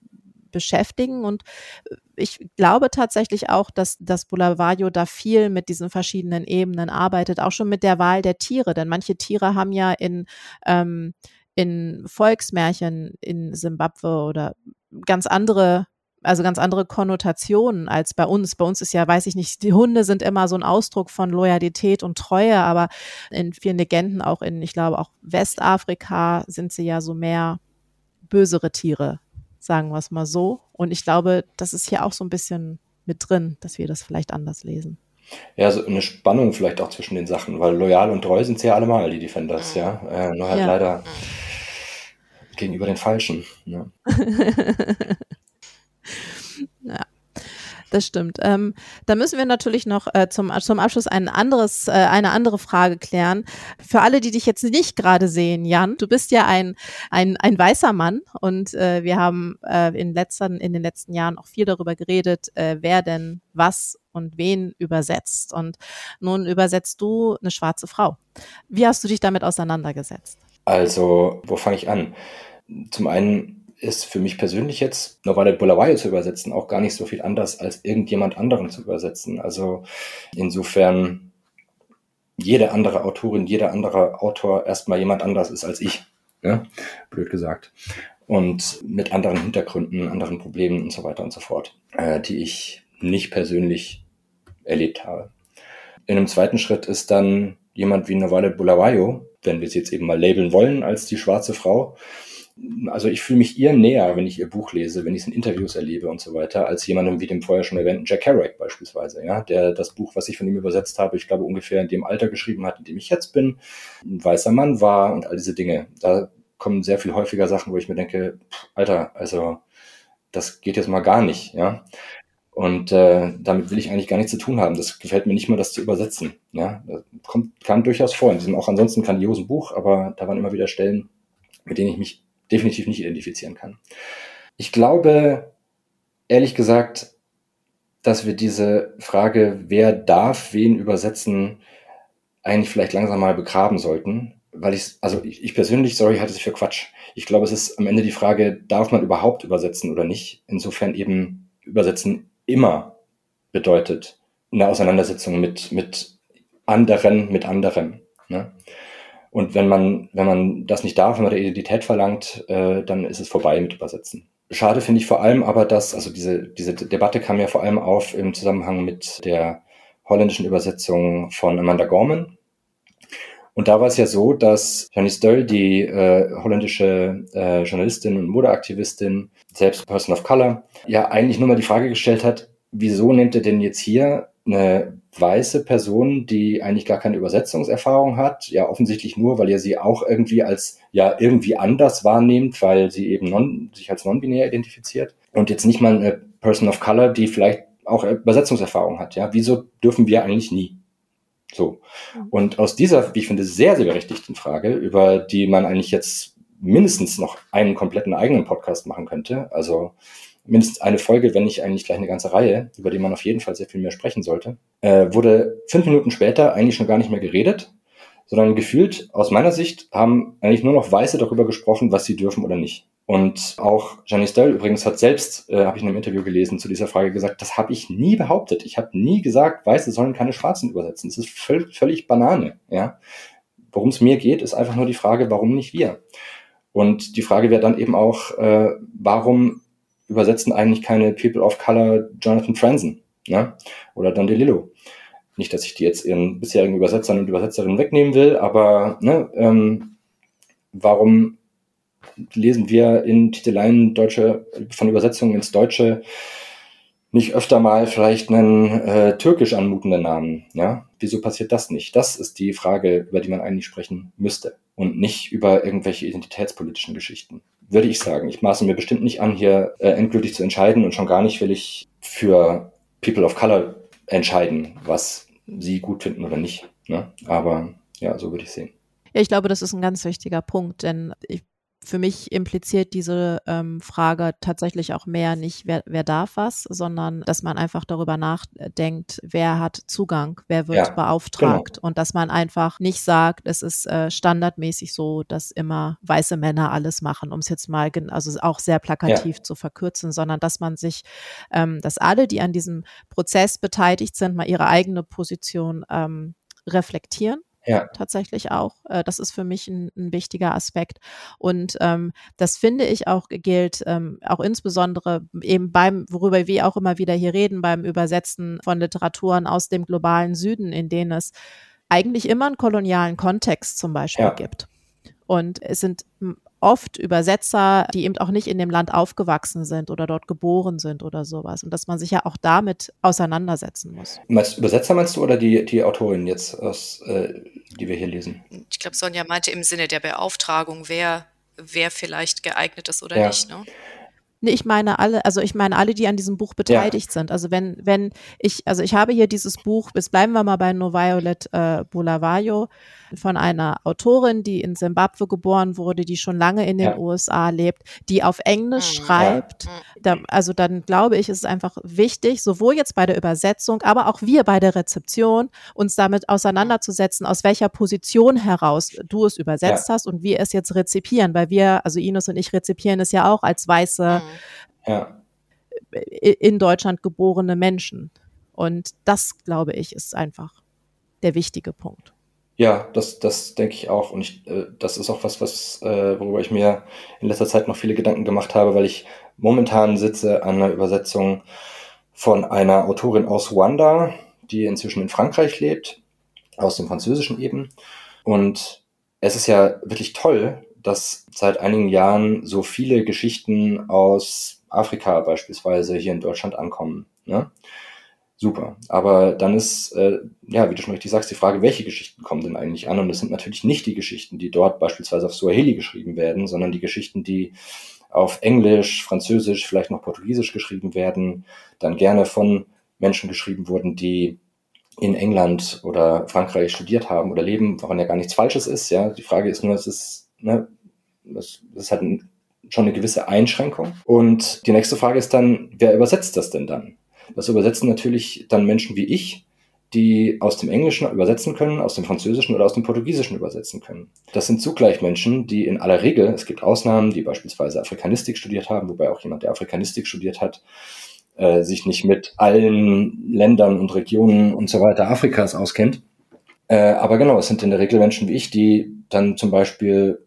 beschäftigen. Und äh, ich glaube tatsächlich auch, dass, dass Bulawayo da viel mit diesen verschiedenen Ebenen arbeitet, auch schon mit der Wahl der Tiere. Denn manche Tiere haben ja in, ähm, in Volksmärchen in Simbabwe oder ganz andere also ganz andere Konnotationen als bei uns. Bei uns ist ja, weiß ich nicht, die Hunde sind immer so ein Ausdruck von Loyalität und Treue, aber in vielen Legenden, auch in, ich glaube, auch Westafrika sind sie ja so mehr bösere Tiere, sagen wir es mal so. Und ich glaube, das ist hier auch so ein bisschen mit drin, dass wir das vielleicht anders lesen. Ja, so eine Spannung vielleicht auch zwischen den Sachen, weil loyal und treu sind sie ja allemal, die Defenders, ja. Äh, nur halt ja. leider gegenüber den Falschen. Ne? Das stimmt. Ähm, da müssen wir natürlich noch äh, zum, zum Abschluss ein anderes, äh, eine andere Frage klären. Für alle, die dich jetzt nicht gerade sehen, Jan, du bist ja ein, ein, ein weißer Mann und äh, wir haben äh, in, letzten, in den letzten Jahren auch viel darüber geredet, äh, wer denn was und wen übersetzt. Und nun übersetzt du eine schwarze Frau. Wie hast du dich damit auseinandergesetzt? Also, wo fange ich an? Zum einen ist für mich persönlich jetzt Novale Bulawayo zu übersetzen auch gar nicht so viel anders als irgendjemand anderen zu übersetzen. Also insofern jede andere Autorin, jeder andere Autor erstmal jemand anders ist als ich. Ja? Blöd gesagt. Und mit anderen Hintergründen, anderen Problemen und so weiter und so fort, äh, die ich nicht persönlich erlebt habe. In einem zweiten Schritt ist dann jemand wie Novale Bulawayo, wenn wir sie jetzt eben mal labeln wollen als die schwarze Frau, also ich fühle mich ihr näher, wenn ich ihr Buch lese, wenn ich es in Interviews erlebe und so weiter, als jemandem wie dem vorher schon erwähnten Jack Kerouac beispielsweise, ja, der das Buch, was ich von ihm übersetzt habe, ich glaube ungefähr in dem Alter geschrieben hat, in dem ich jetzt bin, ein weißer Mann war und all diese Dinge. Da kommen sehr viel häufiger Sachen, wo ich mir denke, pff, Alter, also das geht jetzt mal gar nicht, ja. Und äh, damit will ich eigentlich gar nichts zu tun haben. Das gefällt mir nicht mal, das zu übersetzen. Ja, das kommt, kam durchaus vor in diesem auch ansonsten grandiosen Buch, aber da waren immer wieder Stellen, mit denen ich mich definitiv nicht identifizieren kann. Ich glaube, ehrlich gesagt, dass wir diese Frage, wer darf wen übersetzen, eigentlich vielleicht langsam mal begraben sollten. Weil ich, also ich persönlich, sorry, halte es für Quatsch. Ich glaube, es ist am Ende die Frage, darf man überhaupt übersetzen oder nicht? Insofern eben übersetzen immer bedeutet eine Auseinandersetzung mit, mit anderen, mit anderen. Ne? Und wenn man, wenn man das nicht darf, wenn man der Identität verlangt, äh, dann ist es vorbei mit Übersetzen. Schade finde ich vor allem aber, dass, also diese, diese Debatte kam ja vor allem auf im Zusammenhang mit der holländischen Übersetzung von Amanda Gorman. Und da war es ja so, dass Janice Döll, die äh, holländische äh, Journalistin und Modeaktivistin, selbst Person of Color, ja eigentlich nur mal die Frage gestellt hat, wieso nimmt er denn jetzt hier eine weiße Person, die eigentlich gar keine Übersetzungserfahrung hat, ja offensichtlich nur, weil ihr sie auch irgendwie als ja irgendwie anders wahrnehmt, weil sie eben non, sich als non-binär identifiziert und jetzt nicht mal eine Person of Color, die vielleicht auch Übersetzungserfahrung hat. Ja, wieso dürfen wir eigentlich nie? So. Mhm. Und aus dieser, wie ich finde, sehr, sehr berechtigten Frage, über die man eigentlich jetzt mindestens noch einen kompletten eigenen Podcast machen könnte, also mindestens eine Folge, wenn nicht eigentlich gleich eine ganze Reihe, über die man auf jeden Fall sehr viel mehr sprechen sollte, äh, wurde fünf Minuten später eigentlich schon gar nicht mehr geredet, sondern gefühlt, aus meiner Sicht, haben eigentlich nur noch Weiße darüber gesprochen, was sie dürfen oder nicht. Und auch Janice Dell übrigens hat selbst, äh, habe ich in einem Interview gelesen, zu dieser Frage gesagt, das habe ich nie behauptet. Ich habe nie gesagt, Weiße sollen keine Schwarzen übersetzen. Das ist völ völlig Banane. Ja? Worum es mir geht, ist einfach nur die Frage, warum nicht wir? Und die Frage wäre dann eben auch, äh, warum übersetzen eigentlich keine People of Color Jonathan Franzen ne? oder Don DeLillo? Nicht, dass ich die jetzt ihren bisherigen Übersetzern und Übersetzerinnen wegnehmen will, aber ne, ähm, warum lesen wir in Titeleien deutsche, von Übersetzungen ins Deutsche nicht öfter mal vielleicht einen äh, türkisch anmutenden Namen. Ja? Wieso passiert das nicht? Das ist die Frage, über die man eigentlich sprechen müsste und nicht über irgendwelche identitätspolitischen Geschichten. Würde ich sagen. Ich maße mir bestimmt nicht an, hier äh, endgültig zu entscheiden und schon gar nicht will ich für People of Color entscheiden, was sie gut finden oder nicht. Ne? Aber ja, so würde ich sehen. Ja, ich glaube, das ist ein ganz wichtiger Punkt, denn ich für mich impliziert diese ähm, Frage tatsächlich auch mehr nicht, wer, wer darf was, sondern dass man einfach darüber nachdenkt, wer hat Zugang, wer wird ja, beauftragt genau. und dass man einfach nicht sagt, es ist äh, standardmäßig so, dass immer weiße Männer alles machen, um es jetzt mal, also auch sehr plakativ ja. zu verkürzen, sondern dass man sich, ähm, dass alle, die an diesem Prozess beteiligt sind, mal ihre eigene Position ähm, reflektieren ja. tatsächlich auch. Äh, das ist für mich ein, ein wichtiger Aspekt. Und ähm, das finde ich auch gilt ähm, auch insbesondere eben beim, worüber wir auch immer wieder hier reden, beim Übersetzen von Literaturen aus dem globalen Süden, in denen es eigentlich immer einen kolonialen Kontext zum Beispiel ja. gibt. Und es sind oft Übersetzer, die eben auch nicht in dem Land aufgewachsen sind oder dort geboren sind oder sowas. Und dass man sich ja auch damit auseinandersetzen muss. Meinst Übersetzer meinst du oder die, die Autorin jetzt, aus, äh, die wir hier lesen? Ich glaube, Sonja meinte im Sinne der Beauftragung, wer, wer vielleicht geeignet ist oder ja. nicht. Ne? Nee, ich meine alle, also ich meine alle, die an diesem Buch beteiligt ja. sind. Also wenn, wenn ich, also ich habe hier dieses Buch, bis bleiben wir mal bei No Violet äh, Bulawayo, von einer Autorin, die in Simbabwe geboren wurde, die schon lange in den ja. USA lebt, die auf Englisch mhm. schreibt. Ja. Da, also dann glaube ich, ist es einfach wichtig, sowohl jetzt bei der Übersetzung, aber auch wir bei der Rezeption, uns damit auseinanderzusetzen, aus welcher Position heraus du es übersetzt hast und wir es jetzt rezipieren, weil wir, also Ines und ich rezipieren es ja auch als weiße mhm ja. in Deutschland geborene Menschen. Und das, glaube ich, ist einfach der wichtige Punkt. Ja, das, das denke ich auch. Und ich, äh, das ist auch was, was, äh, worüber ich mir in letzter Zeit noch viele Gedanken gemacht habe, weil ich momentan sitze an einer Übersetzung von einer Autorin aus Ruanda, die inzwischen in Frankreich lebt, aus dem Französischen eben. Und es ist ja wirklich toll, dass seit einigen Jahren so viele Geschichten aus Afrika beispielsweise hier in Deutschland ankommen. Ne? Super. Aber dann ist, äh, ja, wie du schon richtig sagst, die Frage, welche Geschichten kommen denn eigentlich an? Und es sind natürlich nicht die Geschichten, die dort beispielsweise auf Swahili geschrieben werden, sondern die Geschichten, die auf Englisch, Französisch, vielleicht noch Portugiesisch geschrieben werden, dann gerne von Menschen geschrieben wurden, die in England oder Frankreich studiert haben oder leben, woran ja gar nichts Falsches ist. Ja, die Frage ist nur, es ist, ne, es ist halt ein schon eine gewisse Einschränkung. Und die nächste Frage ist dann, wer übersetzt das denn dann? Das übersetzen natürlich dann Menschen wie ich, die aus dem Englischen übersetzen können, aus dem Französischen oder aus dem Portugiesischen übersetzen können. Das sind zugleich Menschen, die in aller Regel, es gibt Ausnahmen, die beispielsweise Afrikanistik studiert haben, wobei auch jemand, der Afrikanistik studiert hat, äh, sich nicht mit allen Ländern und Regionen und so weiter Afrikas auskennt. Äh, aber genau, es sind in der Regel Menschen wie ich, die dann zum Beispiel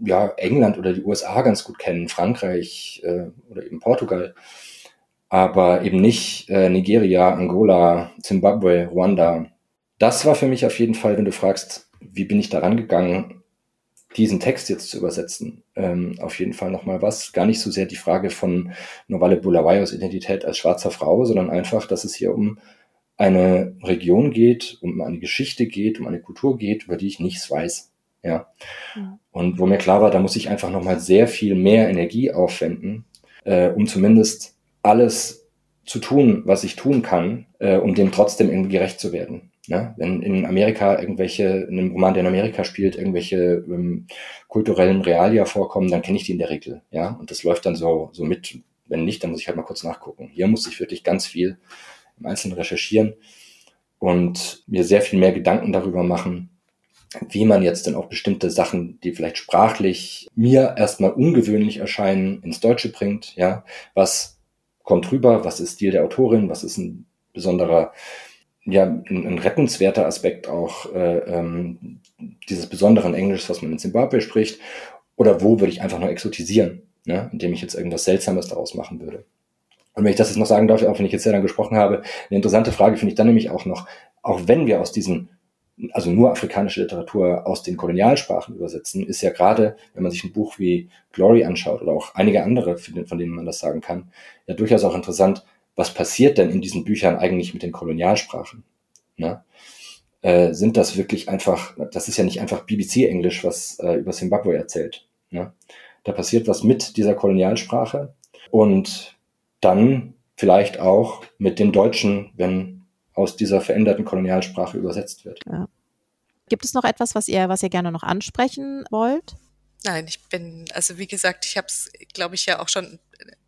ja, England oder die USA ganz gut kennen, Frankreich äh, oder eben Portugal, aber eben nicht äh, Nigeria, Angola, Zimbabwe, Ruanda. Das war für mich auf jeden Fall, wenn du fragst, wie bin ich daran gegangen, diesen Text jetzt zu übersetzen, ähm, auf jeden Fall nochmal was. Gar nicht so sehr die Frage von Novale Bulawayos Identität als schwarzer Frau, sondern einfach, dass es hier um eine Region geht, um eine Geschichte geht, um eine Kultur geht, über die ich nichts weiß. Ja. Und wo mir klar war, da muss ich einfach nochmal sehr viel mehr Energie aufwenden, äh, um zumindest alles zu tun, was ich tun kann, äh, um dem trotzdem irgendwie gerecht zu werden. Ne? Wenn in Amerika irgendwelche, in einem Roman, der in Amerika spielt, irgendwelche ähm, kulturellen Realia vorkommen, dann kenne ich die in der Regel. Ja, und das läuft dann so, so mit. Wenn nicht, dann muss ich halt mal kurz nachgucken. Hier muss ich wirklich ganz viel im Einzelnen recherchieren und mir sehr viel mehr Gedanken darüber machen, wie man jetzt denn auch bestimmte Sachen, die vielleicht sprachlich mir erstmal ungewöhnlich erscheinen, ins Deutsche bringt. Ja, was kommt rüber? Was ist Stil der Autorin? Was ist ein besonderer ja ein, ein rettenswerter Aspekt auch äh, ähm, dieses besonderen Englisch, was man in Zimbabwe spricht, oder wo würde ich einfach nur exotisieren, ne, indem ich jetzt irgendwas Seltsames daraus machen würde. Und wenn ich das jetzt noch sagen darf, auch wenn ich jetzt sehr lang gesprochen habe, eine interessante Frage finde ich dann nämlich auch noch, auch wenn wir aus diesen, also nur afrikanische Literatur aus den Kolonialsprachen übersetzen, ist ja gerade, wenn man sich ein Buch wie Glory anschaut oder auch einige andere, von denen man das sagen kann, ja durchaus auch interessant, was passiert denn in diesen Büchern eigentlich mit den Kolonialsprachen? Ne? Äh, sind das wirklich einfach, das ist ja nicht einfach BBC-Englisch, was äh, über Zimbabwe erzählt. Ne? Da passiert was mit dieser Kolonialsprache und dann vielleicht auch mit dem Deutschen, wenn aus dieser veränderten Kolonialsprache übersetzt wird. Ja. Gibt es noch etwas, was ihr, was ihr gerne noch ansprechen wollt? Nein, ich bin, also wie gesagt, ich habe es, glaube ich, ja auch schon ein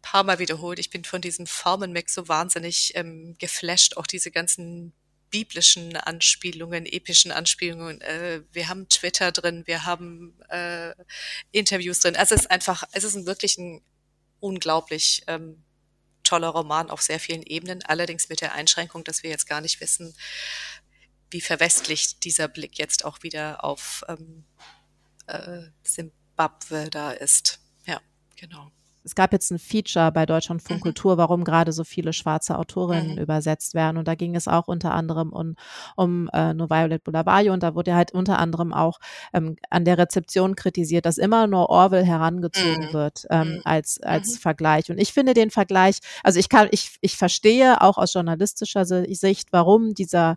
paar Mal wiederholt. Ich bin von diesem Formenmix so wahnsinnig ähm, geflasht, auch diese ganzen biblischen Anspielungen, epischen Anspielungen. Äh, wir haben Twitter drin, wir haben äh, Interviews drin. Also es ist einfach, es ist ein wirklich ein unglaublich ähm, toller Roman auf sehr vielen Ebenen, allerdings mit der Einschränkung, dass wir jetzt gar nicht wissen, wie verwestlicht dieser Blick jetzt auch wieder auf ähm, äh, Zimbabwe da ist. Ja, genau es gab jetzt ein Feature bei Deutschlandfunk mhm. Kultur, warum gerade so viele schwarze Autorinnen mhm. übersetzt werden. Und da ging es auch unter anderem um, um äh, No Violet Bulawayo. Und da wurde halt unter anderem auch ähm, an der Rezeption kritisiert, dass immer nur Orwell herangezogen mhm. wird ähm, mhm. als, als mhm. Vergleich. Und ich finde den Vergleich, also ich kann, ich, ich verstehe auch aus journalistischer Sicht, warum dieser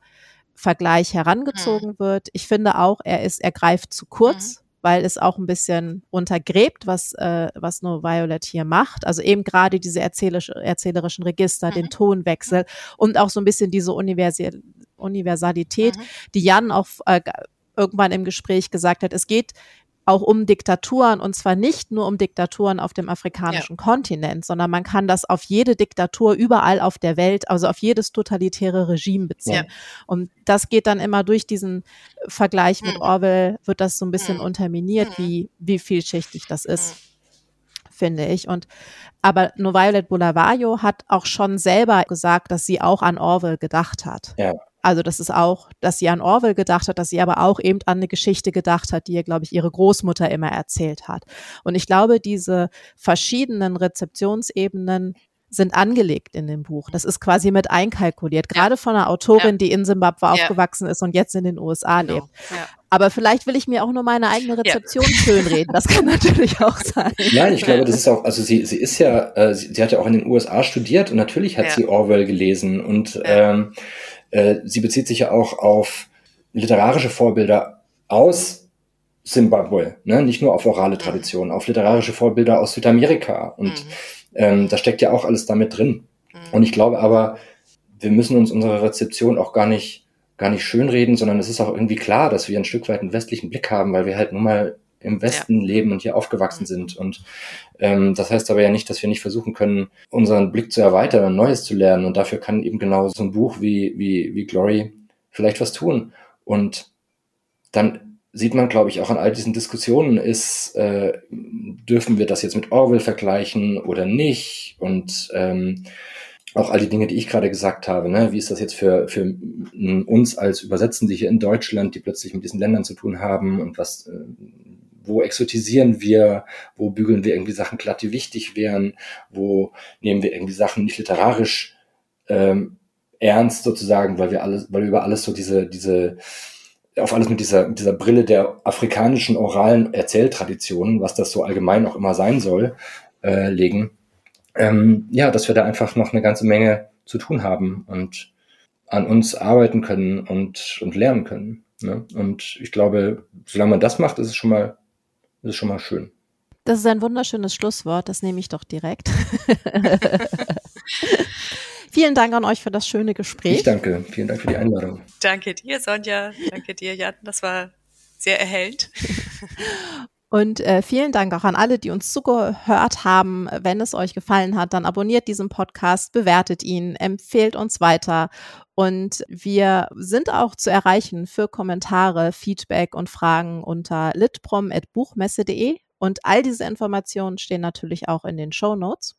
Vergleich herangezogen mhm. wird. Ich finde auch, er ist, er greift zu kurz weil es auch ein bisschen untergräbt, was, äh, was No Violet hier macht. Also eben gerade diese erzählerisch, erzählerischen Register, mhm. den Tonwechsel und auch so ein bisschen diese Universal Universalität, mhm. die Jan auch äh, irgendwann im Gespräch gesagt hat. Es geht auch um Diktaturen und zwar nicht nur um Diktaturen auf dem afrikanischen ja. Kontinent, sondern man kann das auf jede Diktatur überall auf der Welt, also auf jedes totalitäre Regime beziehen. Ja. Und das geht dann immer durch diesen Vergleich mit mhm. Orwell, wird das so ein bisschen mhm. unterminiert, mhm. wie, wie vielschichtig das ist. Mhm. Finde ich. Und aber No Violet Bulawayo hat auch schon selber gesagt, dass sie auch an Orwell gedacht hat. Ja. Also das ist auch, dass sie an Orwell gedacht hat, dass sie aber auch eben an eine Geschichte gedacht hat, die ihr, glaube ich, ihre Großmutter immer erzählt hat. Und ich glaube, diese verschiedenen Rezeptionsebenen sind angelegt in dem Buch. Das ist quasi mit einkalkuliert, gerade ja. von einer Autorin, ja. die in Simbabwe ja. aufgewachsen ist und jetzt in den USA genau. lebt. Aber vielleicht will ich mir auch nur meine eigene Rezeption schönreden. Das kann natürlich auch sein. Nein, ich glaube, das ist auch, also sie, sie ist ja, äh, sie, sie, hat ja auch in den USA studiert und natürlich hat sie Orwell gelesen und ähm, äh, sie bezieht sich ja auch auf literarische Vorbilder aus Zimbabwe, ne? nicht nur auf orale Traditionen, auf literarische Vorbilder aus Südamerika. Und mhm. ähm, da steckt ja auch alles damit drin. Mhm. Und ich glaube aber, wir müssen uns unsere Rezeption auch gar nicht, gar nicht schönreden, sondern es ist auch irgendwie klar, dass wir ein Stück weit einen westlichen Blick haben, weil wir halt nun mal im Westen ja. leben und hier aufgewachsen sind. Und ähm, das heißt aber ja nicht, dass wir nicht versuchen können, unseren Blick zu erweitern und Neues zu lernen. Und dafür kann eben genau so ein Buch wie, wie, wie Glory vielleicht was tun. Und dann sieht man, glaube ich, auch an all diesen Diskussionen ist, äh, dürfen wir das jetzt mit Orwell vergleichen oder nicht? Und ähm, auch all die Dinge, die ich gerade gesagt habe, ne? wie ist das jetzt für, für uns als Übersetzende hier in Deutschland, die plötzlich mit diesen Ländern zu tun haben und was, äh, wo exotisieren wir, wo bügeln wir irgendwie Sachen glatt, die wichtig wären, wo nehmen wir irgendwie Sachen nicht literarisch ähm, ernst sozusagen, weil wir alles, weil wir über alles so diese, diese, auf alles mit dieser, mit dieser Brille der afrikanischen oralen Erzähltraditionen, was das so allgemein auch immer sein soll, äh, legen. Ähm, ja, dass wir da einfach noch eine ganze Menge zu tun haben und an uns arbeiten können und, und lernen können. Ne? Und ich glaube, solange man das macht, ist es schon mal, ist es schon mal schön. Das ist ein wunderschönes Schlusswort, das nehme ich doch direkt. Vielen Dank an euch für das schöne Gespräch. Ich danke. Vielen Dank für die Einladung. Danke dir, Sonja. Danke dir, Jan. Das war sehr erhellend. Und äh, vielen Dank auch an alle, die uns zugehört haben. Wenn es euch gefallen hat, dann abonniert diesen Podcast, bewertet ihn, empfehlt uns weiter. Und wir sind auch zu erreichen für Kommentare, Feedback und Fragen unter litprom.buchmesse.de. Und all diese Informationen stehen natürlich auch in den Show Notes.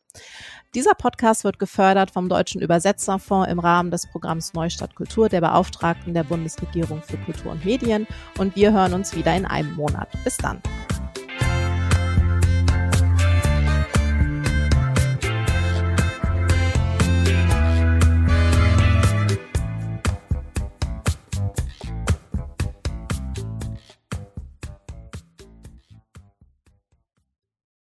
Dieser Podcast wird gefördert vom Deutschen Übersetzerfonds im Rahmen des Programms Neustadt Kultur der Beauftragten der Bundesregierung für Kultur und Medien. Und wir hören uns wieder in einem Monat. Bis dann.